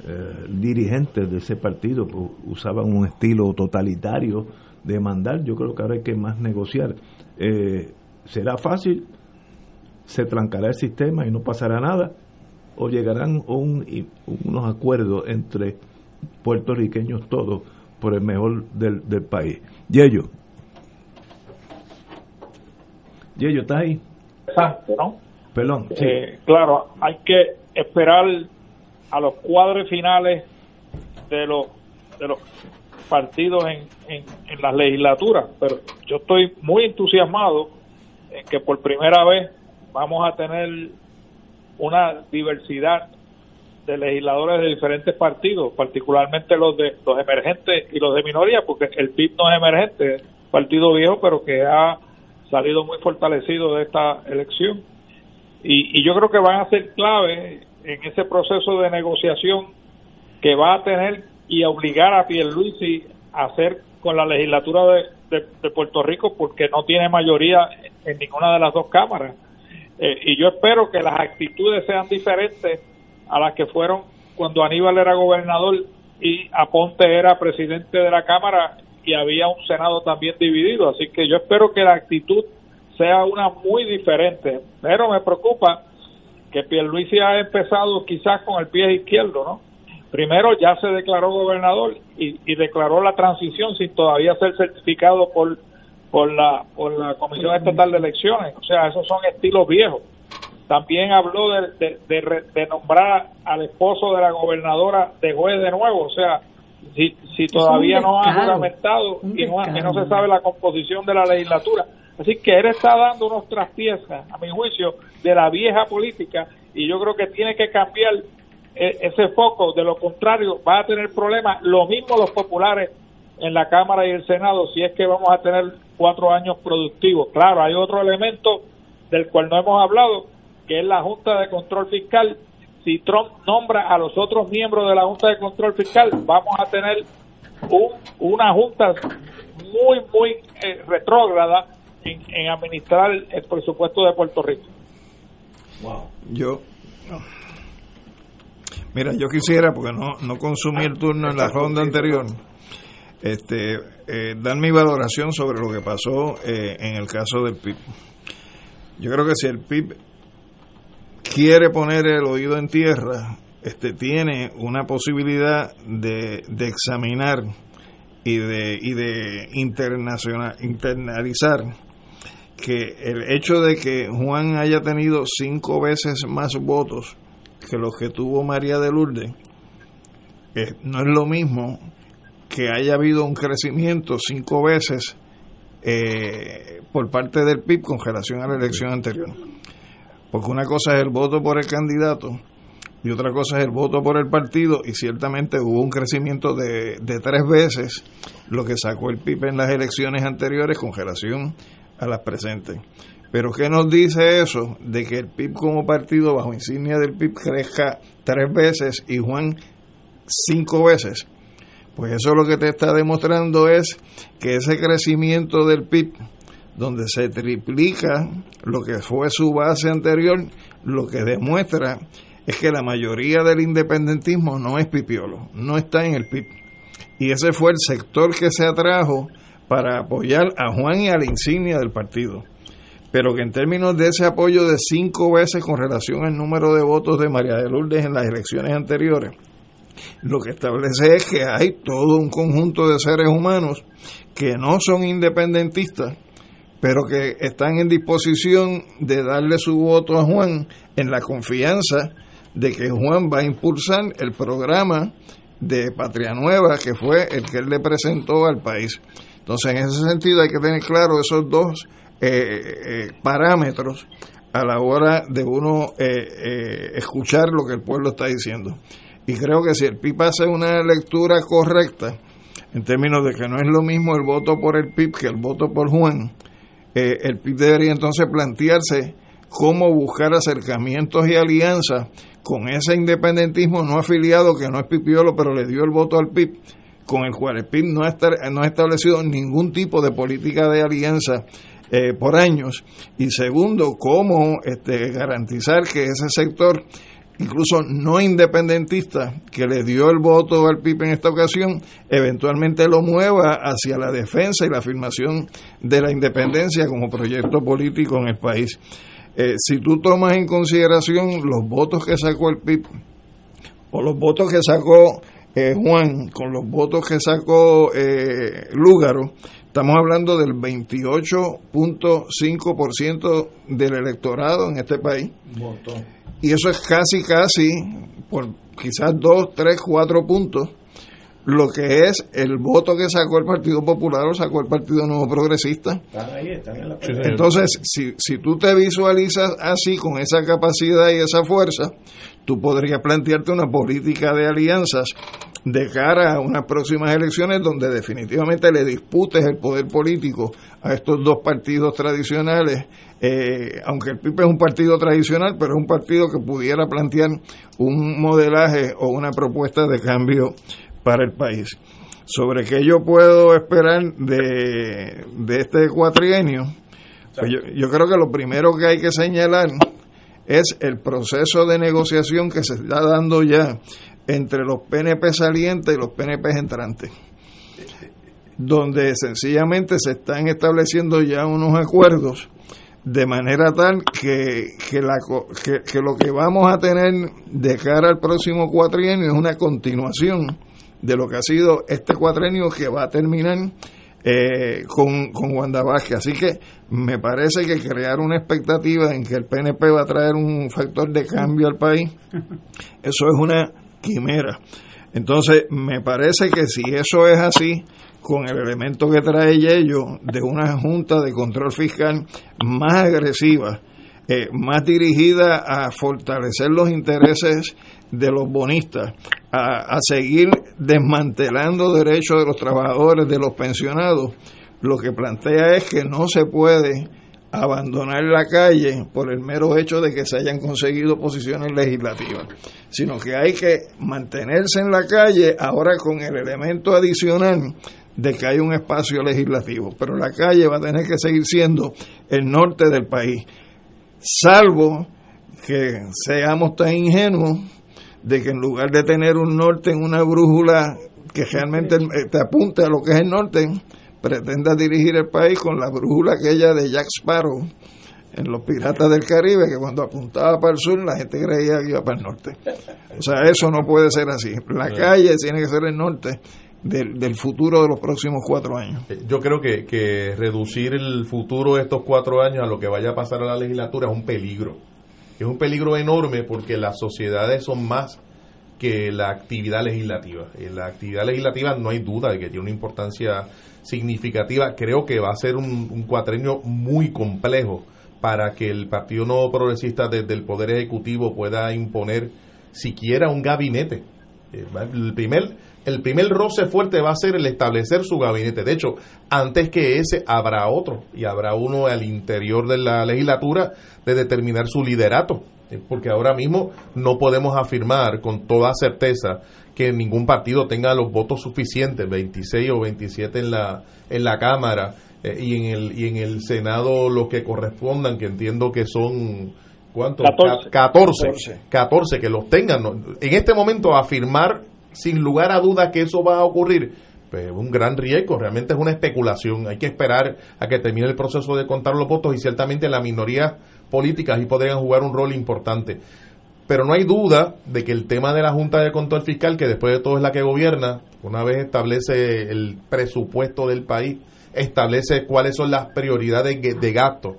eh, dirigentes de ese partido usaban un estilo totalitario de mandar. Yo creo que ahora hay que más negociar. Eh, ¿Será fácil? ¿Se trancará el sistema y no pasará nada? ¿O llegarán un, unos acuerdos entre puertorriqueños todos por el mejor del, del país? Yello. Yello, ¿estás ahí? ¿No? Perdón. Sí. Eh, claro, hay que esperar a los cuadros finales de los de los partidos en, en, en las legislaturas, pero yo estoy muy entusiasmado en que por primera vez vamos a tener una diversidad de legisladores de diferentes partidos, particularmente los de los emergentes y los de minoría, porque el PIB no es emergente, es partido viejo, pero que ha salido muy fortalecido de esta elección. Y, y, yo creo que van a ser clave en ese proceso de negociación que va a tener y obligar a Pierluisi a hacer con la legislatura de, Puerto Rico porque no tiene mayoría en ninguna de las dos cámaras. Eh, y yo espero que las actitudes sean diferentes a las que fueron cuando Aníbal era gobernador y Aponte era presidente de la Cámara y había un Senado también dividido. Así que yo espero que la actitud sea una muy diferente. Pero me preocupa que Pierluisi ha empezado quizás con el pie izquierdo, ¿no? Primero ya se declaró gobernador y, y declaró la transición sin todavía ser certificado por por la por la Comisión Estatal de Elecciones. O sea, esos son estilos viejos. También habló de, de, de, de nombrar al esposo de la gobernadora de juez de nuevo. O sea, si, si todavía no ha juramentado y no, y no se sabe la composición de la legislatura. Así que él está dando unos traspiezas, a mi juicio, de la vieja política y yo creo que tiene que cambiar ese foco. De lo contrario, va a tener problemas. Lo mismo los populares en la Cámara y el Senado si es que vamos a tener cuatro años productivos. Claro, hay otro elemento del cual no hemos hablado, que es la Junta de Control Fiscal. Si Trump nombra a los otros miembros de la Junta de Control Fiscal, vamos a tener un, una Junta muy, muy eh, retrógrada en, en, administrar el presupuesto de Puerto Rico. Wow. Yo. Mira, yo quisiera, porque no, no consumí el turno en la ronda anterior, este, eh, dar mi valoración sobre lo que pasó eh, en el caso del PIB. Yo creo que si el PIB quiere poner el oído en tierra, este, tiene una posibilidad de, de examinar y de, y de internacional, internalizar que el hecho de que Juan haya tenido cinco veces más votos que los que tuvo María de Lourdes, eh, no es lo mismo que haya habido un crecimiento cinco veces eh, por parte del PIB con relación a la elección anterior. Porque una cosa es el voto por el candidato y otra cosa es el voto por el partido y ciertamente hubo un crecimiento de, de tres veces lo que sacó el PIB en las elecciones anteriores con relación a las presentes. Pero ¿qué nos dice eso de que el PIB como partido bajo insignia del PIB crezca tres veces y Juan cinco veces? Pues eso lo que te está demostrando es que ese crecimiento del PIB donde se triplica lo que fue su base anterior, lo que demuestra es que la mayoría del independentismo no es pipiolo, no está en el PIB. Y ese fue el sector que se atrajo para apoyar a Juan y a la insignia del partido. Pero que en términos de ese apoyo de cinco veces con relación al número de votos de María de Lourdes en las elecciones anteriores, lo que establece es que hay todo un conjunto de seres humanos que no son independentistas, pero que están en disposición de darle su voto a Juan en la confianza de que Juan va a impulsar el programa de Patria Nueva, que fue el que él le presentó al país. Entonces, en ese sentido hay que tener claro esos dos eh, eh, parámetros a la hora de uno eh, escuchar lo que el pueblo está diciendo. Y creo que si el PIB hace una lectura correcta, en términos de que no es lo mismo el voto por el PIB que el voto por Juan, el PIB debería entonces plantearse cómo buscar acercamientos y alianzas con ese independentismo no afiliado que no es pipiolo, pero le dio el voto al PIB, con el cual el PIB no ha, no ha establecido ningún tipo de política de alianza eh, por años. Y segundo, cómo este, garantizar que ese sector, incluso no independentista, que le dio el voto al PIB en esta ocasión, eventualmente lo mueva hacia la defensa y la afirmación de la independencia como proyecto político en el país. Eh, si tú tomas en consideración los votos que sacó el PIB o los votos que sacó eh, Juan con los votos que sacó eh, Lúgaro, estamos hablando del 28.5% del electorado en este país. Y eso es casi, casi, por quizás 2, 3, 4 puntos lo que es el voto que sacó el Partido Popular o sacó el Partido Nuevo Progresista. Entonces, si, si tú te visualizas así, con esa capacidad y esa fuerza, tú podrías plantearte una política de alianzas de cara a unas próximas elecciones donde definitivamente le disputes el poder político a estos dos partidos tradicionales, eh, aunque el PIB es un partido tradicional, pero es un partido que pudiera plantear un modelaje o una propuesta de cambio para el país. Sobre qué yo puedo esperar de, este cuatrienio, pues yo, creo que lo primero que hay que señalar es el proceso de negociación que se está dando ya entre los PNP salientes y los PNP entrantes, donde sencillamente se están estableciendo ya unos acuerdos de manera tal que, que, la, que, que lo que vamos a tener de cara al próximo cuatrienio es una continuación de lo que ha sido este cuatrenio que va a terminar eh, con, con Wanda Vázquez. Así que me parece que crear una expectativa en que el PNP va a traer un factor de cambio al país, eso es una quimera. Entonces, me parece que si eso es así, con el elemento que trae Yello de una junta de control fiscal más agresiva, eh, más dirigida a fortalecer los intereses de los bonistas, a, seguir desmantelando derechos de los trabajadores, de los pensionados, lo que plantea es que no se puede abandonar la calle por el mero hecho de que se hayan conseguido posiciones legislativas, sino que hay que mantenerse en la calle ahora con el elemento adicional de que hay un espacio legislativo, pero la calle va a tener que seguir siendo el norte del país, salvo que seamos tan ingenuos de que en lugar de tener un norte en una brújula que realmente te apunte a lo que es el norte, pretenda dirigir el país con la brújula aquella de Jack Sparrow en los Piratas del Caribe, que cuando apuntaba para el sur la gente creía que iba para el norte. O sea, eso no puede ser así. La calle tiene que ser el norte del, del, futuro de los próximos cuatro años. Yo creo que, que reducir el futuro de estos cuatro años a lo que vaya a pasar a la legislatura es un peligro es un peligro enorme porque las sociedades son más que la actividad legislativa. En la actividad legislativa no hay duda de que tiene una importancia significativa. Creo que va a ser un, un cuatrenio muy complejo para que el Partido Nuevo Progresista desde el Poder Ejecutivo pueda imponer siquiera un gabinete. Eh, el primer, el primer roce fuerte va a ser el establecer su gabinete. De hecho, antes que ese habrá otro y habrá uno al interior de la legislatura de determinar su liderato. Eh, porque ahora mismo no podemos afirmar con toda certeza que ningún partido tenga los votos suficientes, 26 o 27 en la, en la Cámara, eh, y, en el, y en el Senado los que correspondan, que entiendo que son... ¿Cuántos? 14. 14. 14, que los tengan. En este momento, afirmar sin lugar a dudas que eso va a ocurrir, pues es un gran riesgo, realmente es una especulación. Hay que esperar a que termine el proceso de contar los votos y ciertamente las minorías políticas ahí podrían jugar un rol importante. Pero no hay duda de que el tema de la Junta de Control Fiscal, que después de todo es la que gobierna, una vez establece el presupuesto del país, establece cuáles son las prioridades de gasto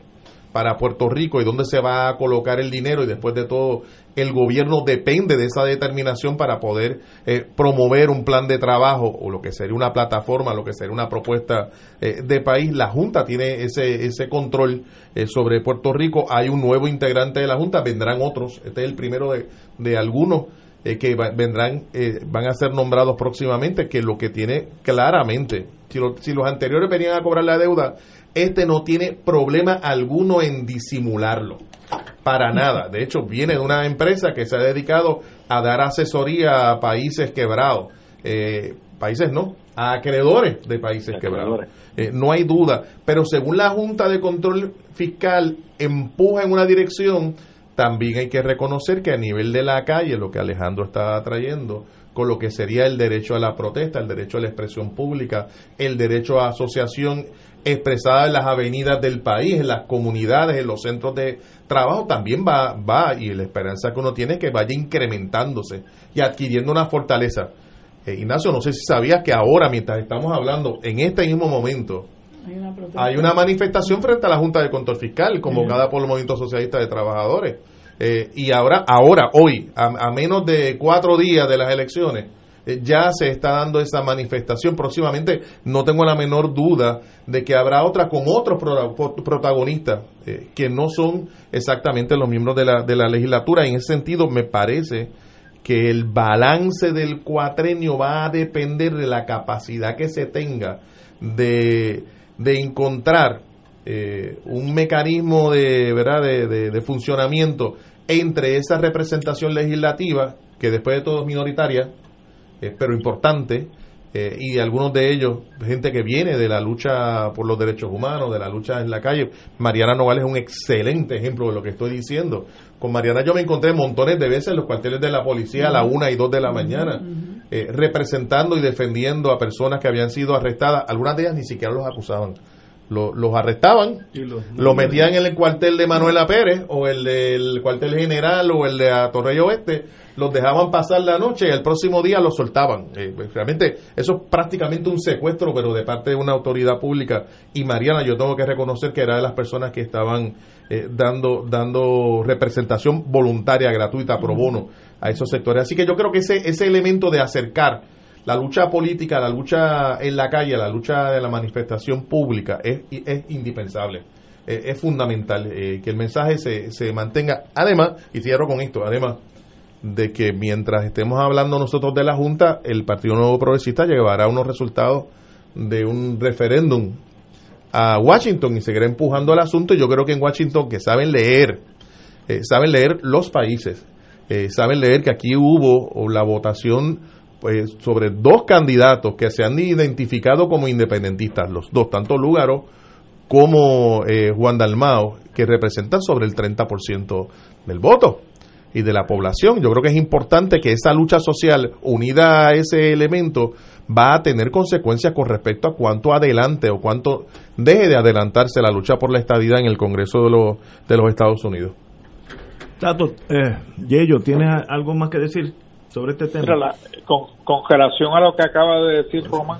para Puerto Rico y dónde se va a colocar el dinero y después de todo el gobierno depende de esa determinación para poder eh, promover un plan de trabajo o lo que sería una plataforma, lo que sería una propuesta eh, de país. La Junta tiene ese, ese control eh, sobre Puerto Rico. Hay un nuevo integrante de la Junta, vendrán otros. Este es el primero de, de algunos eh, que va- vendrán, eh, van a ser nombrados próximamente, que lo que tiene claramente, si, lo- si los anteriores venían a cobrar la deuda, este no tiene problema alguno en disimularlo. Para nada. De hecho, viene de una empresa que se ha dedicado a dar asesoría a países quebrados. Eh, países no, a acreedores de países quebrados. Eh, no hay duda. Pero según la Junta de Control Fiscal empuja en una dirección, también hay que reconocer que a nivel de la calle, lo que Alejandro está trayendo, con lo que sería el derecho a la protesta, el derecho a la expresión pública, el derecho a asociación expresada en las avenidas del país, en las comunidades, en los centros de trabajo, también va, va y la esperanza que uno tiene es que vaya incrementándose y adquiriendo una fortaleza. Eh, Ignacio, no sé si sabías que ahora, mientras estamos hablando, en este mismo momento, Hay una protesta. hay una manifestación frente a la Junta de Control Fiscal, convocada por el Movimiento Socialista de Trabajadores. Eh, y ahora, ahora, hoy, a, menos de cuatro días de las elecciones, eh, ya se está dando esa manifestación. Próximamente, no tengo la menor duda de que habrá otra con otros pro- pro- protagonistas eh, que no son exactamente los miembros de la, de la legislatura. En ese sentido, me parece que el balance del cuatrenio va a depender de la capacidad que se tenga de, de encontrar un mecanismo de, ¿verdad? De funcionamiento entre esa representación legislativa, que después de todo es minoritaria, eh, pero importante, eh, y algunos de ellos, gente que viene de la lucha por los derechos humanos, de la lucha en la calle. Mariana Nogales es un excelente ejemplo de lo que estoy diciendo. Con Mariana yo me encontré montones de veces en los cuarteles de la policía a la una y dos de la mañana, eh, representando y defendiendo a personas que habían sido arrestadas. Algunas de ellas ni siquiera los acusaban. Lo- los arrestaban, lo metían en el cuartel de Manuela Pérez o el del cuartel general o el de Torrey Oeste, los dejaban pasar la noche y el próximo día los soltaban. Eh, pues, realmente eso es prácticamente un secuestro, pero de parte de una autoridad pública. Y Mariana, yo tengo que reconocer que era de las personas que estaban eh, dando, dando representación voluntaria, gratuita, pro bono a esos sectores. Así que yo creo que ese, ese elemento de acercar la lucha política, la lucha en la calle, la lucha de la manifestación pública es, es indispensable, es fundamental eh, que el mensaje se, se mantenga. Además, y cierro con esto, además de que mientras estemos hablando nosotros de la Junta, el Partido Nuevo Progresista llevará unos resultados de un referéndum a Washington y seguirá empujando el asunto. Yo creo que en Washington, que saben leer, eh, saben leer los países, eh, saben leer que aquí hubo la votación pues, sobre dos candidatos que se han identificado como independentistas, los dos, tanto Lúgaro como eh, Juan Dalmao, que representan sobre el 30% del voto y de la población. Yo creo que es importante que esa lucha social unida a ese elemento va a tener consecuencias con respecto a cuánto adelante o cuánto deje de adelantarse la lucha por la estadidad en el Congreso de los, de los Estados Unidos. Tato, eh, Yello, ¿tienes algo más que decir sobre este tema? Mira, la- con, con relación a lo que acaba de decir Román,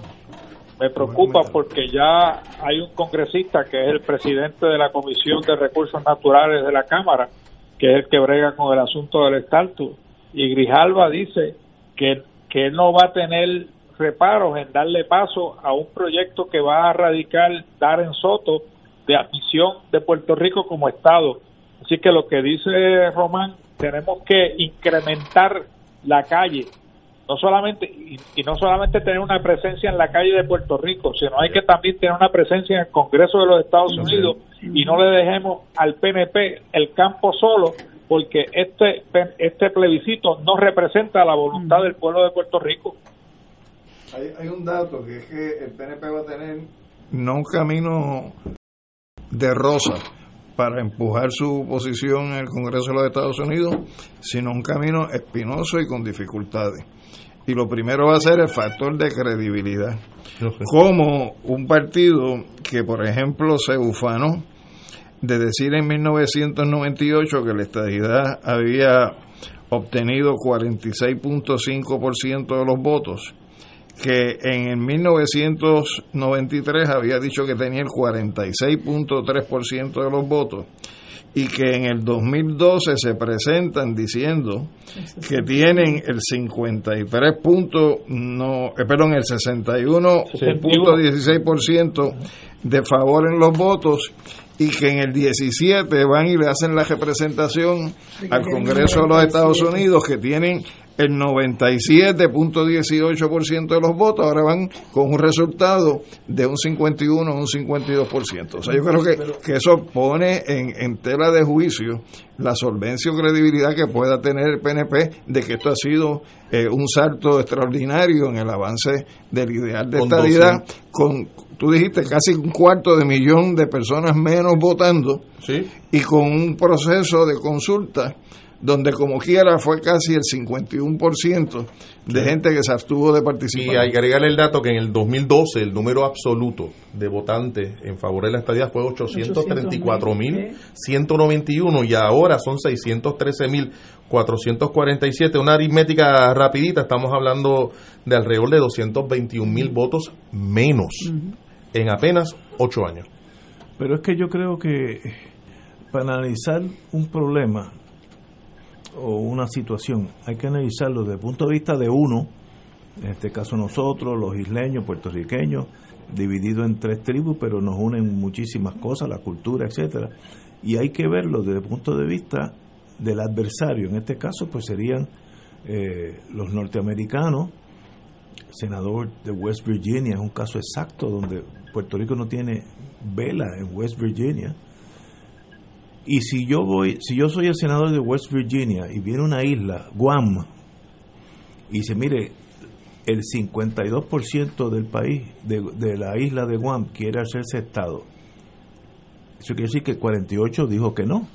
me preocupa porque ya hay un congresista que es el presidente de la Comisión de Recursos Naturales de la Cámara, que es el que brega con el asunto del estatus, y Grijalva dice que, que él no va a tener reparos en darle paso a un proyecto que va a radicar Darren Soto de admisión de Puerto Rico como Estado. Así que lo que dice Román, tenemos que incrementar la calle, no solamente y, y no solamente tener una presencia en la calle de Puerto Rico, sino hay que también tener una presencia en el Congreso de los Estados Unidos y no le dejemos al PNP el campo solo porque este este plebiscito no representa la voluntad del pueblo de Puerto Rico. Hay, hay un dato que es que el PNP va a tener no un camino de rosa para empujar su posición en el Congreso de los Estados Unidos, sino un camino espinoso y con dificultades. Y lo primero va a ser el factor de credibilidad. Como un partido que, por ejemplo, se ufanó de decir en 1998 que la estadidad había obtenido 46.5% de los votos, que en el 1993 había dicho que tenía el 46.3% de los votos y que en el 2012 se presentan diciendo que tienen el 53 no, eh, perdón, el 61.16% de favor en los votos y que en el 17 van y le hacen la representación al Congreso de los Estados Unidos que tienen el 97.18% de los votos, ahora van con un resultado de un 51 o un 52%. O sea, yo creo que, que eso pone en, en, tela de juicio la solvencia o credibilidad que pueda tener el PNP de que esto ha sido eh, un salto extraordinario en el avance del ideal de estabilidad con tú dijiste casi un cuarto de millón de personas menos votando y con un proceso de consulta donde como quiera fue casi el 51% de gente que se abstuvo de participar. Y hay que agregarle el dato que en el 2012 el número absoluto de votantes en favor de la estadía fue 834.191 y ahora son 613.447. Una aritmética rapidita, estamos hablando de alrededor de 221.000 votos menos en apenas 8 años. Pero es que yo creo que para analizar un problema o una situación, hay que analizarlo desde el punto de vista de uno, en este caso nosotros, los isleños, puertorriqueños, divididos en tres tribus, pero nos unen muchísimas cosas, la cultura, etcétera, y hay que verlo desde el punto de vista del adversario, en este caso pues serían eh, los norteamericanos, senador de West Virginia, es un caso exacto donde Puerto Rico no tiene vela en West Virginia, y si yo voy, si yo soy el senador de West Virginia y viene una isla, Guam, y dice, mire, el 52% del país, de, de, la isla de Guam, quiere hacerse Estado. Eso quiere decir que el 48 dijo que no.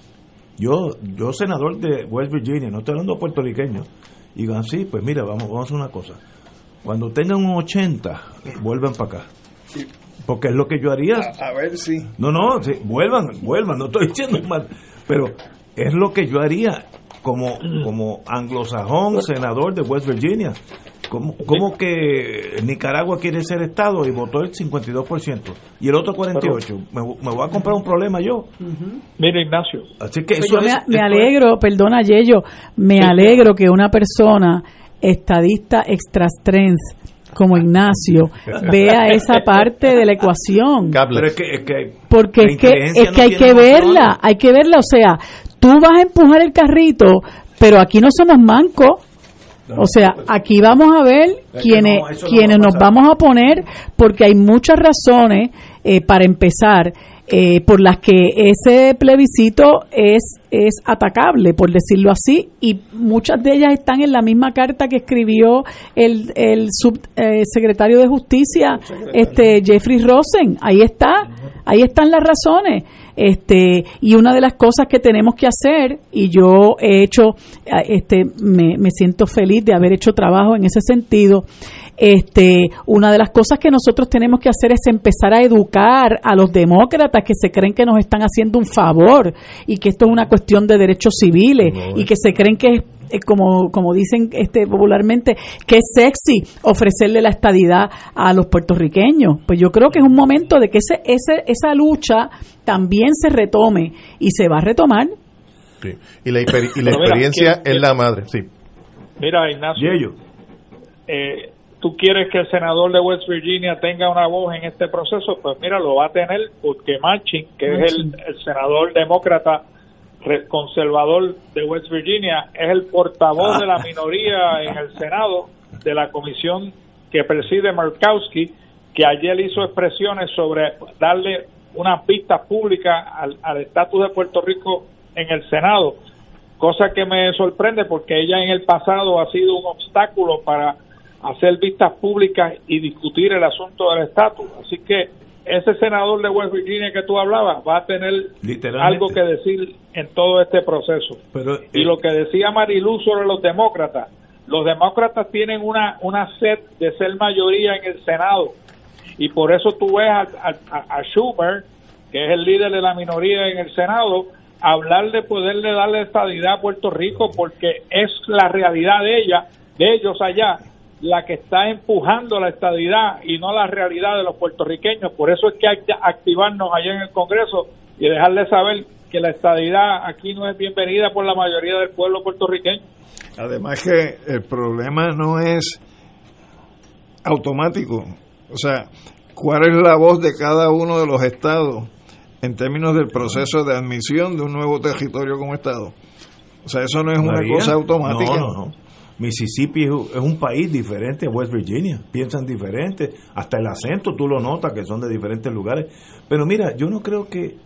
Yo, yo senador de West Virginia, no estoy hablando puertorriqueño, y digan, sí, pues mira, vamos, vamos a una cosa. Cuando tengan un 80, vuelvan para acá porque es lo que yo haría. A, ver si. No, no, sí, vuelvan, vuelvan, no estoy diciendo mal, pero es lo que yo haría como, como anglosajón, senador de West Virginia. ¿Cómo, ¿Cómo, que Nicaragua quiere ser Estado y votó el 52% y el otro 48%? Me, me voy a comprar un problema yo. Mira, Ignacio. Así que Pues eso yo es, me, alegro, perdona Yello, me alegro que una persona estadista extrastrens como Ignacio vea esa parte de la ecuación. Pero es que, es que Porque es que, es no que hay que verla, hay que verla, o sea, tú vas a empujar el carrito, pero aquí no somos mancos. O sea, aquí vamos a ver Es que quienes, no, quienes nos vamos a poner, porque hay muchas razones eh, para empezar, eh, por las que ese plebiscito es, es atacable, por decirlo así, y muchas de ellas están en la misma carta que escribió el, el subsecretario de Justicia, este Jeffrey Rosen. Ahí está, ahí están las razones. Este, y una de las cosas que tenemos que hacer, y yo he hecho, eh, este, me, me siento feliz de haber hecho trabajo en ese sentido, este, una de las cosas que nosotros tenemos que hacer es empezar a educar a los demócratas que se creen que nos están haciendo un favor y que esto es una cuestión de derechos civiles y que se creen que es eh, como, como dicen este popularmente, que es sexy ofrecerle la estadidad a los puertorriqueños. Pues yo creo que es un momento de que ese, ese, esa lucha también se retome y se va a retomar. Sí. Y la, y la mira, experiencia ¿quién- es la madre, sí. Mira, Ignacio. eh, ¿Tú quieres que el senador de West Virginia tenga una voz en este proceso? Pues mira, lo va a tener porque Manchin, que es el, el senador demócrata conservador de West Virginia, es el portavoz de la minoría en el Senado de la comisión que preside Murkowski, que ayer hizo expresiones sobre darle unas pistas públicas al al estatus de Puerto Rico en el Senado cosa que me sorprende porque ella en el pasado ha sido un obstáculo para hacer vistas públicas y discutir el asunto del estatus. Así que ese senador de West Virginia que tú hablabas va a tener algo que decir en todo este proceso. Pero, y eh, lo que decía Marilú sobre los demócratas, los demócratas tienen una, una sed de ser mayoría en el Senado y por eso tú ves a, a- a Schumer, que es el líder de la minoría en el Senado, hablar de poderle darle estadidad a Puerto Rico porque es la realidad de ella, de ellos allá, la que está empujando la estadidad y no la realidad de los puertorriqueños. Por eso es que hay que activarnos allá en el Congreso y dejarle saber que la estadidad aquí no es bienvenida por la mayoría del pueblo puertorriqueño. Además que el problema no es automático. O sea, ¿cuál es la voz de cada uno de los estados en términos del proceso de admisión de un nuevo territorio como estado? O sea, eso no es una cosa automática. No, no, no. Mississippi es un- país diferente a West Virginia. Piensan diferente. Hasta el acento tú lo notas que son de diferentes lugares. Pero mira, yo no creo que,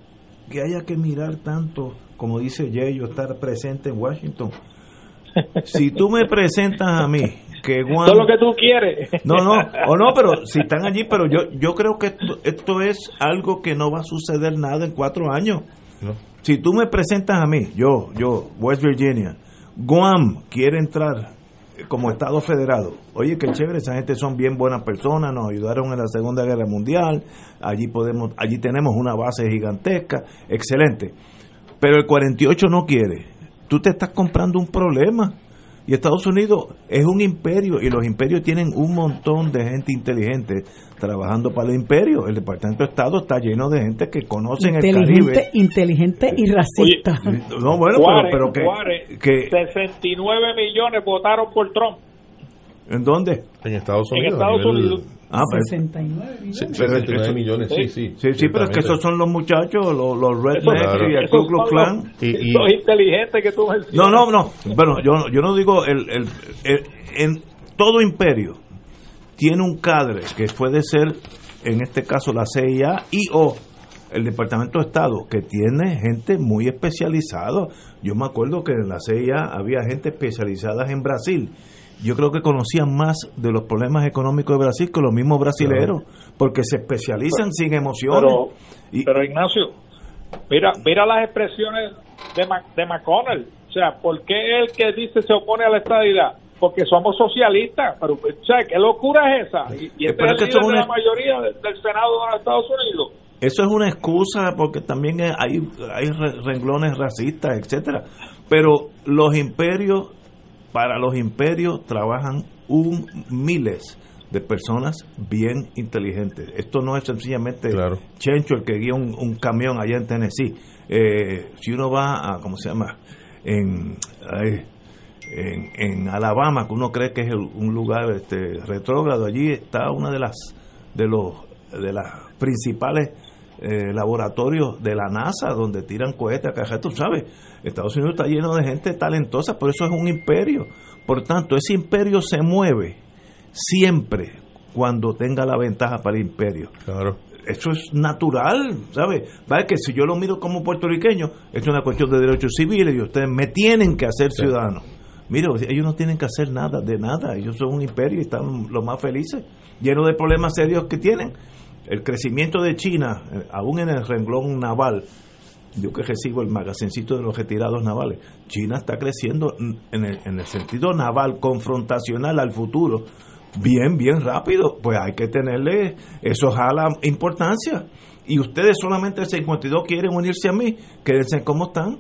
que haya que mirar tanto, como dice Yeyo, estar presente en Washington. Si tú me presentas a mí que es lo que tú quieres. No, no, o no, pero si están allí, pero yo yo creo que esto, esto es algo que no va a suceder nada en cuatro años. Si tú me presentas a mí, yo, yo, West Virginia, Guam quiere entrar como Estado federado. Oye, qué chévere, esa gente son bien buenas personas, nos ayudaron en la Segunda Guerra Mundial, allí podemos, allí tenemos una base gigantesca, excelente. Pero el 48 no quiere. Tú te estás comprando un problema. Y Estados Unidos es un imperio y los imperios tienen un montón de gente inteligente trabajando para el imperio. El Departamento de Estado está lleno de gente que conocen el inteligente, Caribe. inteligente y racista. No, bueno, Juárez, pero, pero que, Juárez, que- 69 millones votaron por Trump. ¿En dónde? En Estados En Unidos. Estados a nivel- Unidos. Ah, pero- 69 millones. Sí, Pero 69 eso- millones, sí, sí. Sí, sí, pero es que esos son los muchachos, los, los rednecks Claro. y el Ku Klux Klan. los- Los inteligentes que tú. No, no, no. Bueno, yo, yo no digo el, el- el- en todo imperio tiene un cadre que puede ser, en este caso, la CIA y o el Departamento de Estado, que tiene gente muy especializada. Yo me acuerdo que en la CIA había gente especializada en Brasil. Yo creo que conocían más de los problemas económicos de Brasil que los mismos brasileros, porque se especializan sin emociones. Pero, pero Ignacio, mira, mira las expresiones de, Ma- de McConnell. O sea, ¿por qué el que dice se opone a la estadidad? Porque somos socialistas. Pero, o sea, ¿qué locura es esa? Y, y este Pero es el que son de la una- mayoría de- del Senado de los Estados Unidos. Eso es una excusa porque también hay, hay re- renglones racistas, etcétera. Pero los imperios, para los imperios trabajan un miles de personas bien inteligentes. Esto no es sencillamente Chencho el que guía un, un camión allá en Tennessee. Eh, si uno va a, ¿cómo se llama? En, ay, en, en Alabama, que uno cree que es el- un lugar este, retrógrado, allí está una de las de los de las principales eh, laboratorios de la NASA donde tiran cohetes acá, tú sabes, Estados Unidos está lleno de gente talentosa, por eso es un imperio. Por tanto, ese imperio se mueve siempre cuando tenga la ventaja para el imperio. Claro. Eso es natural, ¿sabes? ¿Vale? Que si yo lo miro como puertorriqueño, es una cuestión de derechos civiles y ustedes me tienen que hacer ciudadano. Mira, ellos no tienen que hacer nada de nada, ellos son un imperio y están los más felices, llenos de problemas serios que tienen. El crecimiento de China, eh, aún en el renglón naval, yo que recibo el magazincito de los retirados navales, China está creciendo en el, en el sentido naval, confrontacional al futuro, bien, bien rápido, pues hay que tenerle, eso jala importancia. Y ustedes solamente el 52 quieren unirse a mí, quédense como están.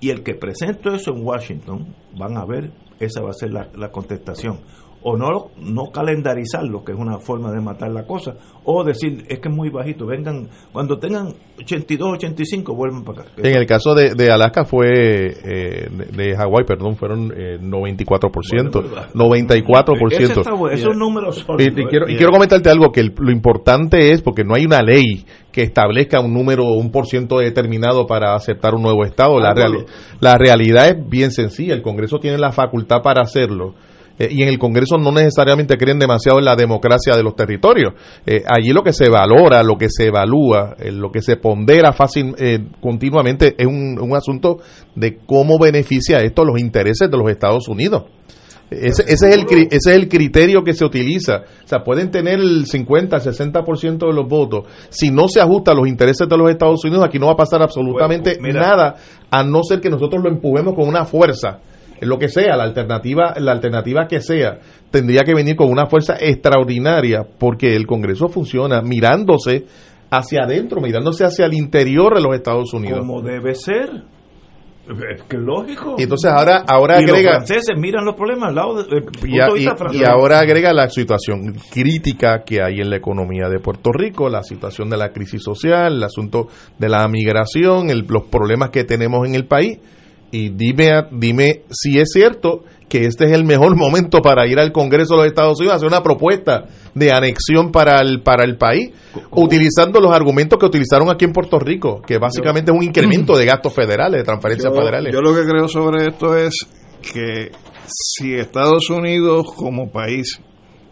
Y el que presento eso en Washington, van a ver, esa va a ser la, la contestación. O no, no calendarizarlo, que es una forma de matar la cosa, o decir, es que es muy bajito, vengan, cuando tengan 82, 85, vuelvan para acá. En el caso de, de Alaska fue, eh, de, de Hawái, perdón, fueron eh, 94%, 94%. Ese está bueno, esos números son- Y, y quiero, y quiero comentarte algo, que el- lo importante es, porque no hay una ley que establezca un número, un por ciento determinado para aceptar un nuevo Estado. La, Ah, reali- bueno. la realidad es bien sencilla, el Congreso tiene la facultad para hacerlo. Eh, y en el Congreso no necesariamente creen demasiado en la democracia de los territorios. Eh, allí lo que se valora, lo que se evalúa, eh, lo que se pondera fácil, eh, continuamente es un, un asunto de cómo beneficia esto los intereses de los Estados Unidos. Ese, ese, es el, ese es el criterio que se utiliza. O sea, pueden tener el 50, el 60% de los votos. Si no se ajusta a los intereses de los Estados Unidos, aquí no va a pasar absolutamente Bueno, mira. nada, a no ser que nosotros lo empujemos con una fuerza. Lo que sea, la alternativa, la alternativa que sea, tendría que venir con una fuerza extraordinaria, porque el Congreso funciona mirándose hacia adentro, mirándose hacia el interior de los Estados Unidos. Como debe ser. Es que lógico. Y entonces ahora, ahora Y agrega... Los franceses miran los problemas al lado del punto Y, a- de y- vista y francés. ahora agrega la situación crítica que hay en la economía de Puerto Rico, la situación de la crisis social, el asunto de la migración, el- los problemas que tenemos en el país. Y dime, dime si es cierto que este es el mejor (laughs) momento para ir al Congreso de los Estados Unidos a hacer una propuesta de anexión para el, para el país, utilizando los argumentos que utilizaron aquí en Puerto Rico, que básicamente es un incremento de gastos federales, de transferencias Yo, federales. yo lo que creo sobre esto es que si Estados Unidos como país,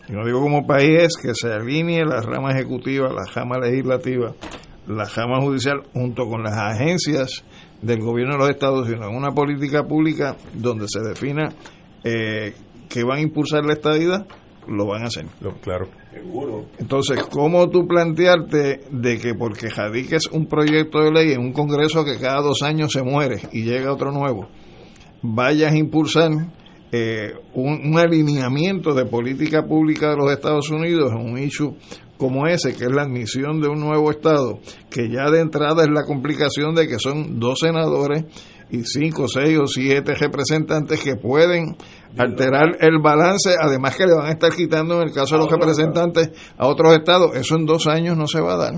y no digo como país, es que se alinee la rama ejecutiva, la rama legislativa, la rama judicial, junto con las agencias del gobierno de los Estados Unidos, en una política pública donde se defina eh, que van a impulsar la estadidad, lo van a hacer. claro. Entonces, ¿cómo tú plantearte de que porque radiques un proyecto de ley en un Congreso que cada dos años se muere y llega otro nuevo, vayas a impulsar eh, un, un alineamiento de política pública de los Estados Unidos en un issue como ese, que es la admisión de un nuevo Estado, que ya de entrada es la complicación de que son dos senadores y cinco, seis o siete representantes que pueden alterar el balance, además que le van a estar quitando en el caso de los representantes a otros estados, eso en dos años no se va a dar.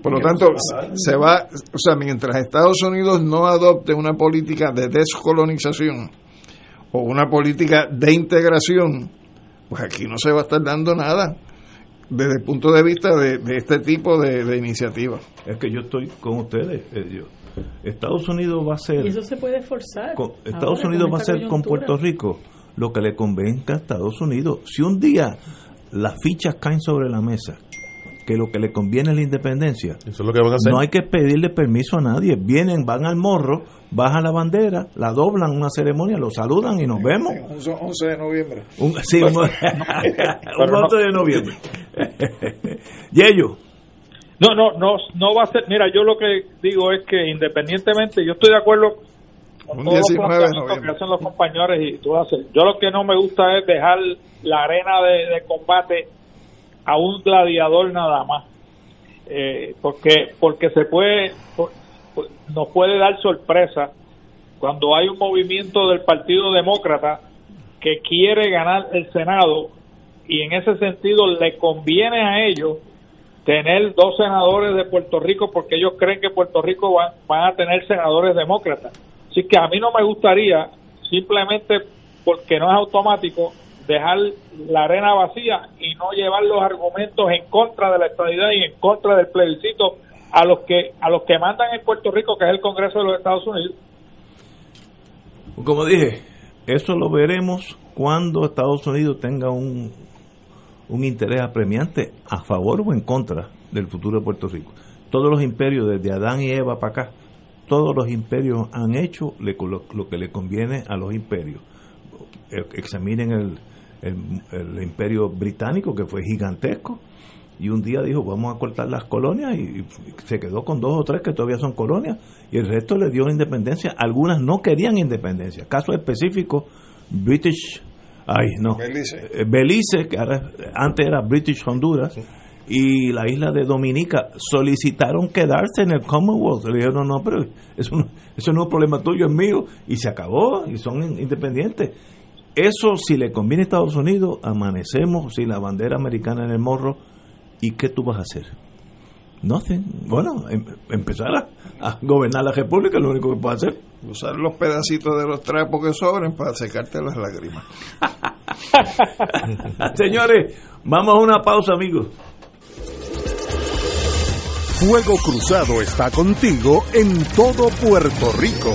Por lo tanto, se va, o sea, mientras Estados Unidos no adopte una política de descolonización o una política de integración, pues aquí no se va a estar dando nada desde el punto de vista de, de este tipo de, de iniciativas. Es que yo estoy con ustedes. eh, yo- Estados Unidos va a ser. Y eso se puede forzar. con- ahora Estados con Unidos va a ser con. Puerto Rico lo que le convenga a Estados Unidos. Si un día las fichas caen sobre la mesa, que lo que le conviene es la independencia, Eso es lo que van a hacer. no hay que pedirle permiso a nadie. Vienen, van al morro, bajan la bandera, la doblan, una ceremonia, lo saludan y nos vemos. 11 de noviembre. Un, sí, un, (laughs) un 11 (laughs) de noviembre. (laughs) Yello. No, no, no, no va a ser. Mira, yo lo que digo es que independientemente, yo estoy de acuerdo con Un todos los 19 de planteamientos noviembre. que hacen los compañeros y tú haces. Yo lo que no me gusta es dejar la arena de, de combate a un gladiador nada más, Eh, porque porque se puede, nos puede dar sorpresa cuando hay un movimiento del Partido Demócrata que quiere ganar el Senado y en ese sentido le conviene a ellos tener dos senadores de Puerto Rico porque ellos creen que Puerto Rico van, van a tener senadores demócratas. Así que a mí no me gustaría, simplemente porque no es automático, dejar la arena vacía y no llevar los argumentos en contra de la estadidad y en contra del plebiscito a los que a los que mandan en Puerto Rico, que es el Congreso de los Estados Unidos. Como dije, eso lo veremos cuando Estados Unidos tenga un, un interés apremiante a favor o en contra del futuro de Puerto Rico. Todos los imperios, desde Adán y Eva para acá, todos los imperios han hecho lo que le conviene a los imperios. Eh, Examinen el, el- el imperio británico, que fue gigantesco, y un día dijo, vamos a cortar las colonias, y, y se quedó con dos o tres que todavía son colonias, y el resto le dio independencia. Algunas no querían independencia. Caso específico, British, ay, no, Belice. eh, Belice, que ahora- antes era British Honduras, y la isla de Dominica solicitaron quedarse en el Commonwealth. Le dijeron, no, no, pero eso no, eso no es problema tuyo, es mío, y se acabó, y son in- independientes. Eso, si le conviene a Estados Unidos, amanecemos sin la bandera americana en el morro, ¿y qué tú vas a hacer? Nothing. Bueno, em- empezar a, a gobernar la república es lo único que puedes hacer. Usar los pedacitos de los trapos que sobren para secarte las lágrimas. (laughs) Señores, vamos a una pausa, amigos. Fuego Cruzado está contigo en todo Puerto Rico.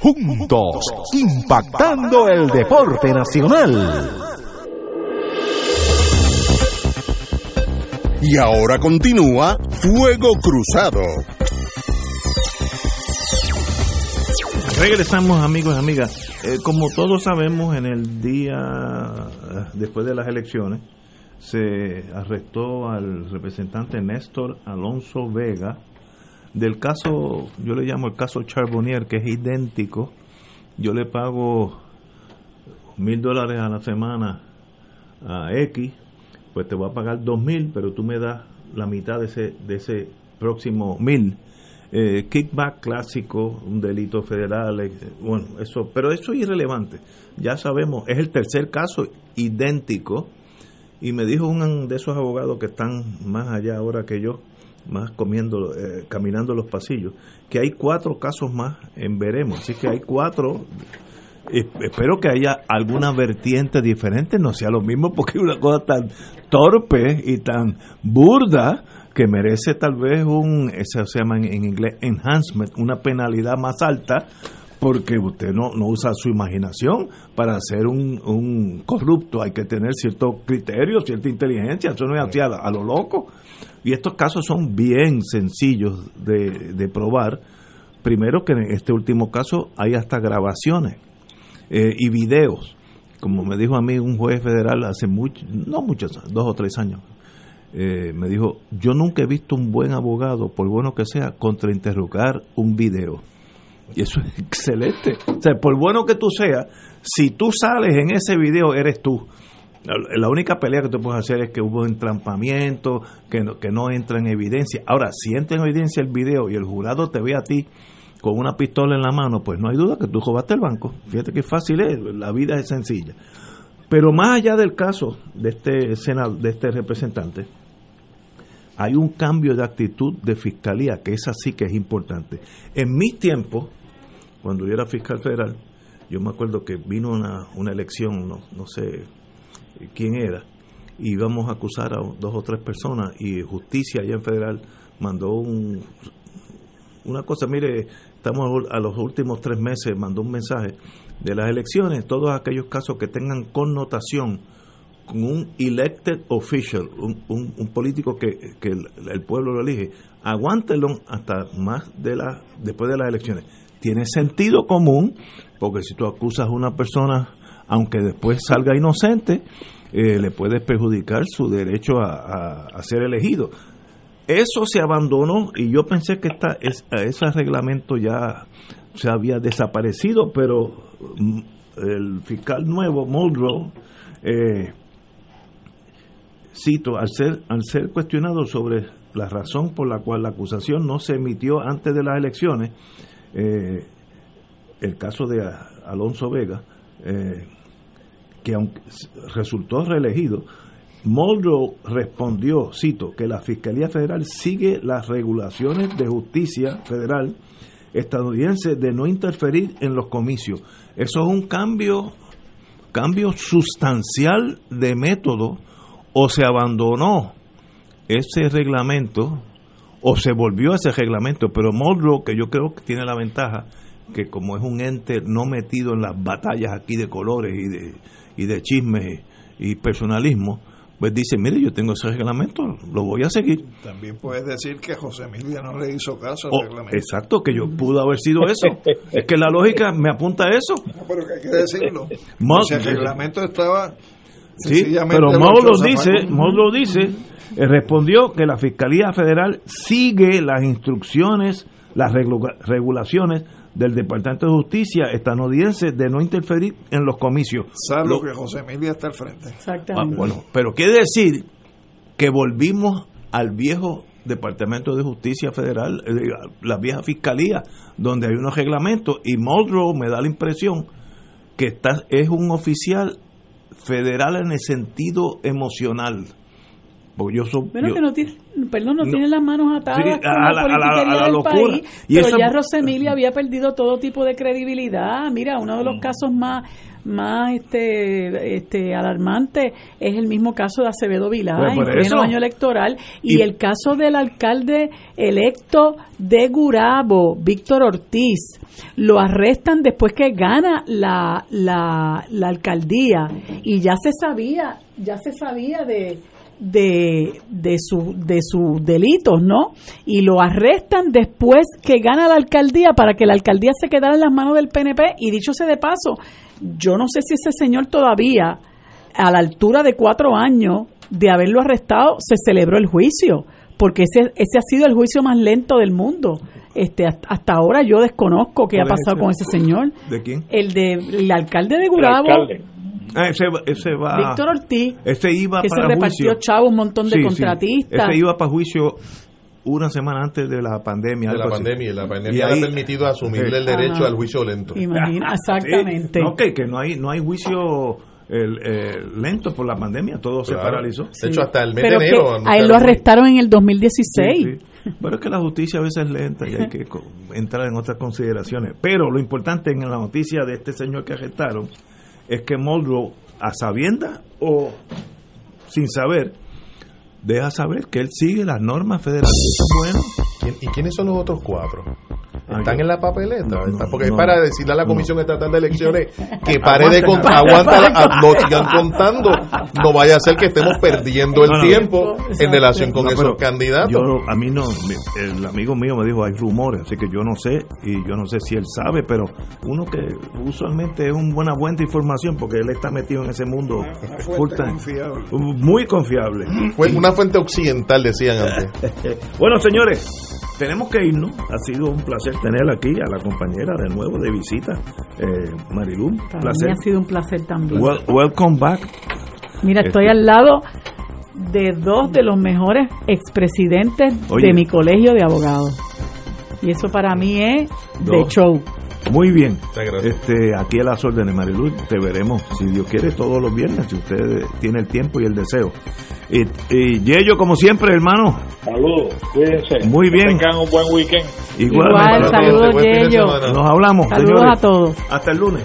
juntos, impactando el deporte nacional. Y ahora continúa Fuego Cruzado. Regresamos amigos y amigas. Eh, como todos sabemos, en el día eh, después de las elecciones se arrestó al representante Néstor Alonso Vega, del caso, yo le llamo el caso Charbonnier, que es idéntico. Yo le pago mil dólares a la semana a X, pues te voy a pagar dos mil, pero tú me das la mitad de ese, de ese próximo mil. Eh, kickback clásico, un delito federal, eh, bueno, eso, pero eso es irrelevante. Ya sabemos, es el tercer caso idéntico. Y me dijo un de esos abogados que están más allá ahora que yo, más comiendo, eh, caminando los pasillos, que hay cuatro casos más en veremos. Así que hay cuatro. espero que haya alguna vertiente diferente, no sea lo mismo, porque es una cosa tan torpe y tan burda que merece tal vez un, eso se llama en, inglés enhancement, una penalidad más alta porque usted no, no usa su imaginación para ser un, corrupto, hay que tener ciertos criterios, cierta inteligencia, eso no es así a, a lo loco. Y estos casos son bien sencillos de, de probar. Primero que en este último caso hay hasta grabaciones eh, y videos. Como me dijo a mí un juez federal hace mucho, no muchos, dos o tres años, eh, me dijo, yo nunca he visto un buen abogado, por bueno que sea, contrainterrogar un video. Y eso es (laughs) excelente. O sea, por bueno que tú seas, si tú sales en ese video, eres tú. La única pelea que tú puedes hacer es que hubo entrampamiento, que no, que no entra en evidencia. Ahora, si entra en evidencia el video y el jurado te ve a ti con una pistola en la mano, pues no hay duda que tú robaste el banco. Fíjate qué fácil es, la vida es sencilla. Pero más allá del caso de este senado, de este representante, hay un cambio de actitud de fiscalía que esa sí que es importante. En mis tiempos, cuando yo era fiscal federal, yo me acuerdo que vino una, una elección, no, no sé quién era, y íbamos a acusar a dos o tres personas y justicia allá en federal mandó un, una cosa, mire, estamos a los últimos tres meses, mandó un mensaje de las elecciones, todos aquellos casos que tengan connotación con un elected official, un, político que, que el, pueblo lo elige, aguántelo hasta más de la, después de las elecciones. Tiene sentido común, porque si tú acusas a una persona, aunque después salga inocente, eh, le puedes perjudicar su derecho a, ser elegido. Eso se abandonó y yo pensé que esta, ese reglamento ya se había desaparecido, pero mm, el fiscal nuevo, Muldrow, eh, cito, al ser, al ser cuestionado sobre la razón por la cual la acusación no se emitió antes de las elecciones, eh, el caso de Alonso Vega, eh, que aunque resultó reelegido, Muldrow respondió, cito, que la Fiscalía Federal sigue las regulaciones de justicia federal estadounidense de no interferir en los comicios. Eso es un cambio, cambio sustancial de método o se abandonó ese reglamento o se volvió ese reglamento, pero Muldrow, que yo creo que tiene la ventaja que como es un ente no metido en las batallas aquí de colores y de, y de chismes y personalismo, pues dice, mire, yo tengo ese reglamento, lo voy a seguir. También puedes decir que José Emilia no le hizo caso al oh, reglamento. Exacto, que yo pudo haber sido eso. es que la lógica me apunta a eso. pero que hay que decirlo. si el reglamento estaba... Sí, pero Mauro dice, Mauro dice, eh, respondió que la Fiscalía Federal sigue las instrucciones, las regulaciones del Departamento de Justicia estadounidense de no interferir en los comicios. Salvo que José Emilia está al frente. Exactamente. Ah, bueno, pero quiere decir que volvimos al viejo Departamento de Justicia Federal, eh, la vieja Fiscalía, donde hay unos reglamentos, y Muldrow me da la impresión que está, es un oficial federal en el sentido emocional porque yo soy, bueno, que no tiene, perdón, no, tiene las manos atadas a, la, a, del país, pero ya Rosemilia había perdido todo tipo de credibilidad. Mira, uno de los mm. casos más más este este alarmante es el mismo caso de Acevedo Vilá pues en el año electoral. Y, el caso del alcalde electo de Gurabo, Víctor Ortiz, lo arrestan después que gana la, la, la alcaldía. Y ya se sabía, ya se sabía de de, de, su, de sus delitos, ¿no? Y lo arrestan después que gana la alcaldía para que la alcaldía se quedara en las manos del PNP. Y dicho sea de paso, yo no sé si ese señor todavía, a la altura de cuatro años de haberlo arrestado, se celebró el juicio, porque ese, ese ha sido el juicio más lento del mundo. Este, hasta ahora yo desconozco qué ha pasado con ese señor. ¿De quién? El de el alcalde de Gurabo. Ah, ese, ese va, Víctor Ortiz, ese iba que para se repartió chavo un montón de contratistas. Ese iba para juicio una semana antes de la pandemia. De la pandemia, la pandemia le ha permitido asumirle el derecho al juicio lento. Imagina, exactamente. no, que, que no hay no hay juicio el, lento por la pandemia, todo se paralizó. De hecho, hasta el mes de enero. a él lo arrestaron en el 2016. Pero es que la justicia a veces es lenta y hay que entrar en otras consideraciones. Pero lo importante en la noticia de este señor que arrestaron es que Muldrow, a sabienda o sin saber, deja saber que él sigue las normas federales. Bueno. ¿Y quiénes son los otros cuatro? Están en la papeleta. porque es para decirle a la Comisión Estatal de Elecciones que (laughs) pare de contar, aguanta, no sigan contando. No vaya a ser que estemos perdiendo el tiempo en relación con esos candidatos. Yo, a mí no, el amigo mío me dijo, hay rumores, así que yo no sé, y yo no sé si él sabe, pero uno que usualmente es una buena fuente de información, porque él está metido en ese mundo confiable. muy confiable. Fue una fuente occidental, decían antes. (laughs) bueno, señores, tenemos que irnos. Ha sido un placer tener aquí a la compañera de nuevo de visita, eh, Marilú. Placer. ha sido un placer también. welcome back. Mira, estoy este, al lado de dos de los mejores expresidentes de mi colegio de abogados. Y eso para mí es de show. Muy bien. Muchas gracias. Este, aquí a las órdenes, Mariluz. Te veremos, si Dios quiere, todos los viernes, si usted tiene el tiempo y el deseo. Y, y Yello, como siempre, hermano. Saludos, cuídense. Muy bien. Que tengan un buen weekend. Igualmente. Igual, saludos, Yello. Nos hablamos, Saludos señores. a todos. Hasta el lunes.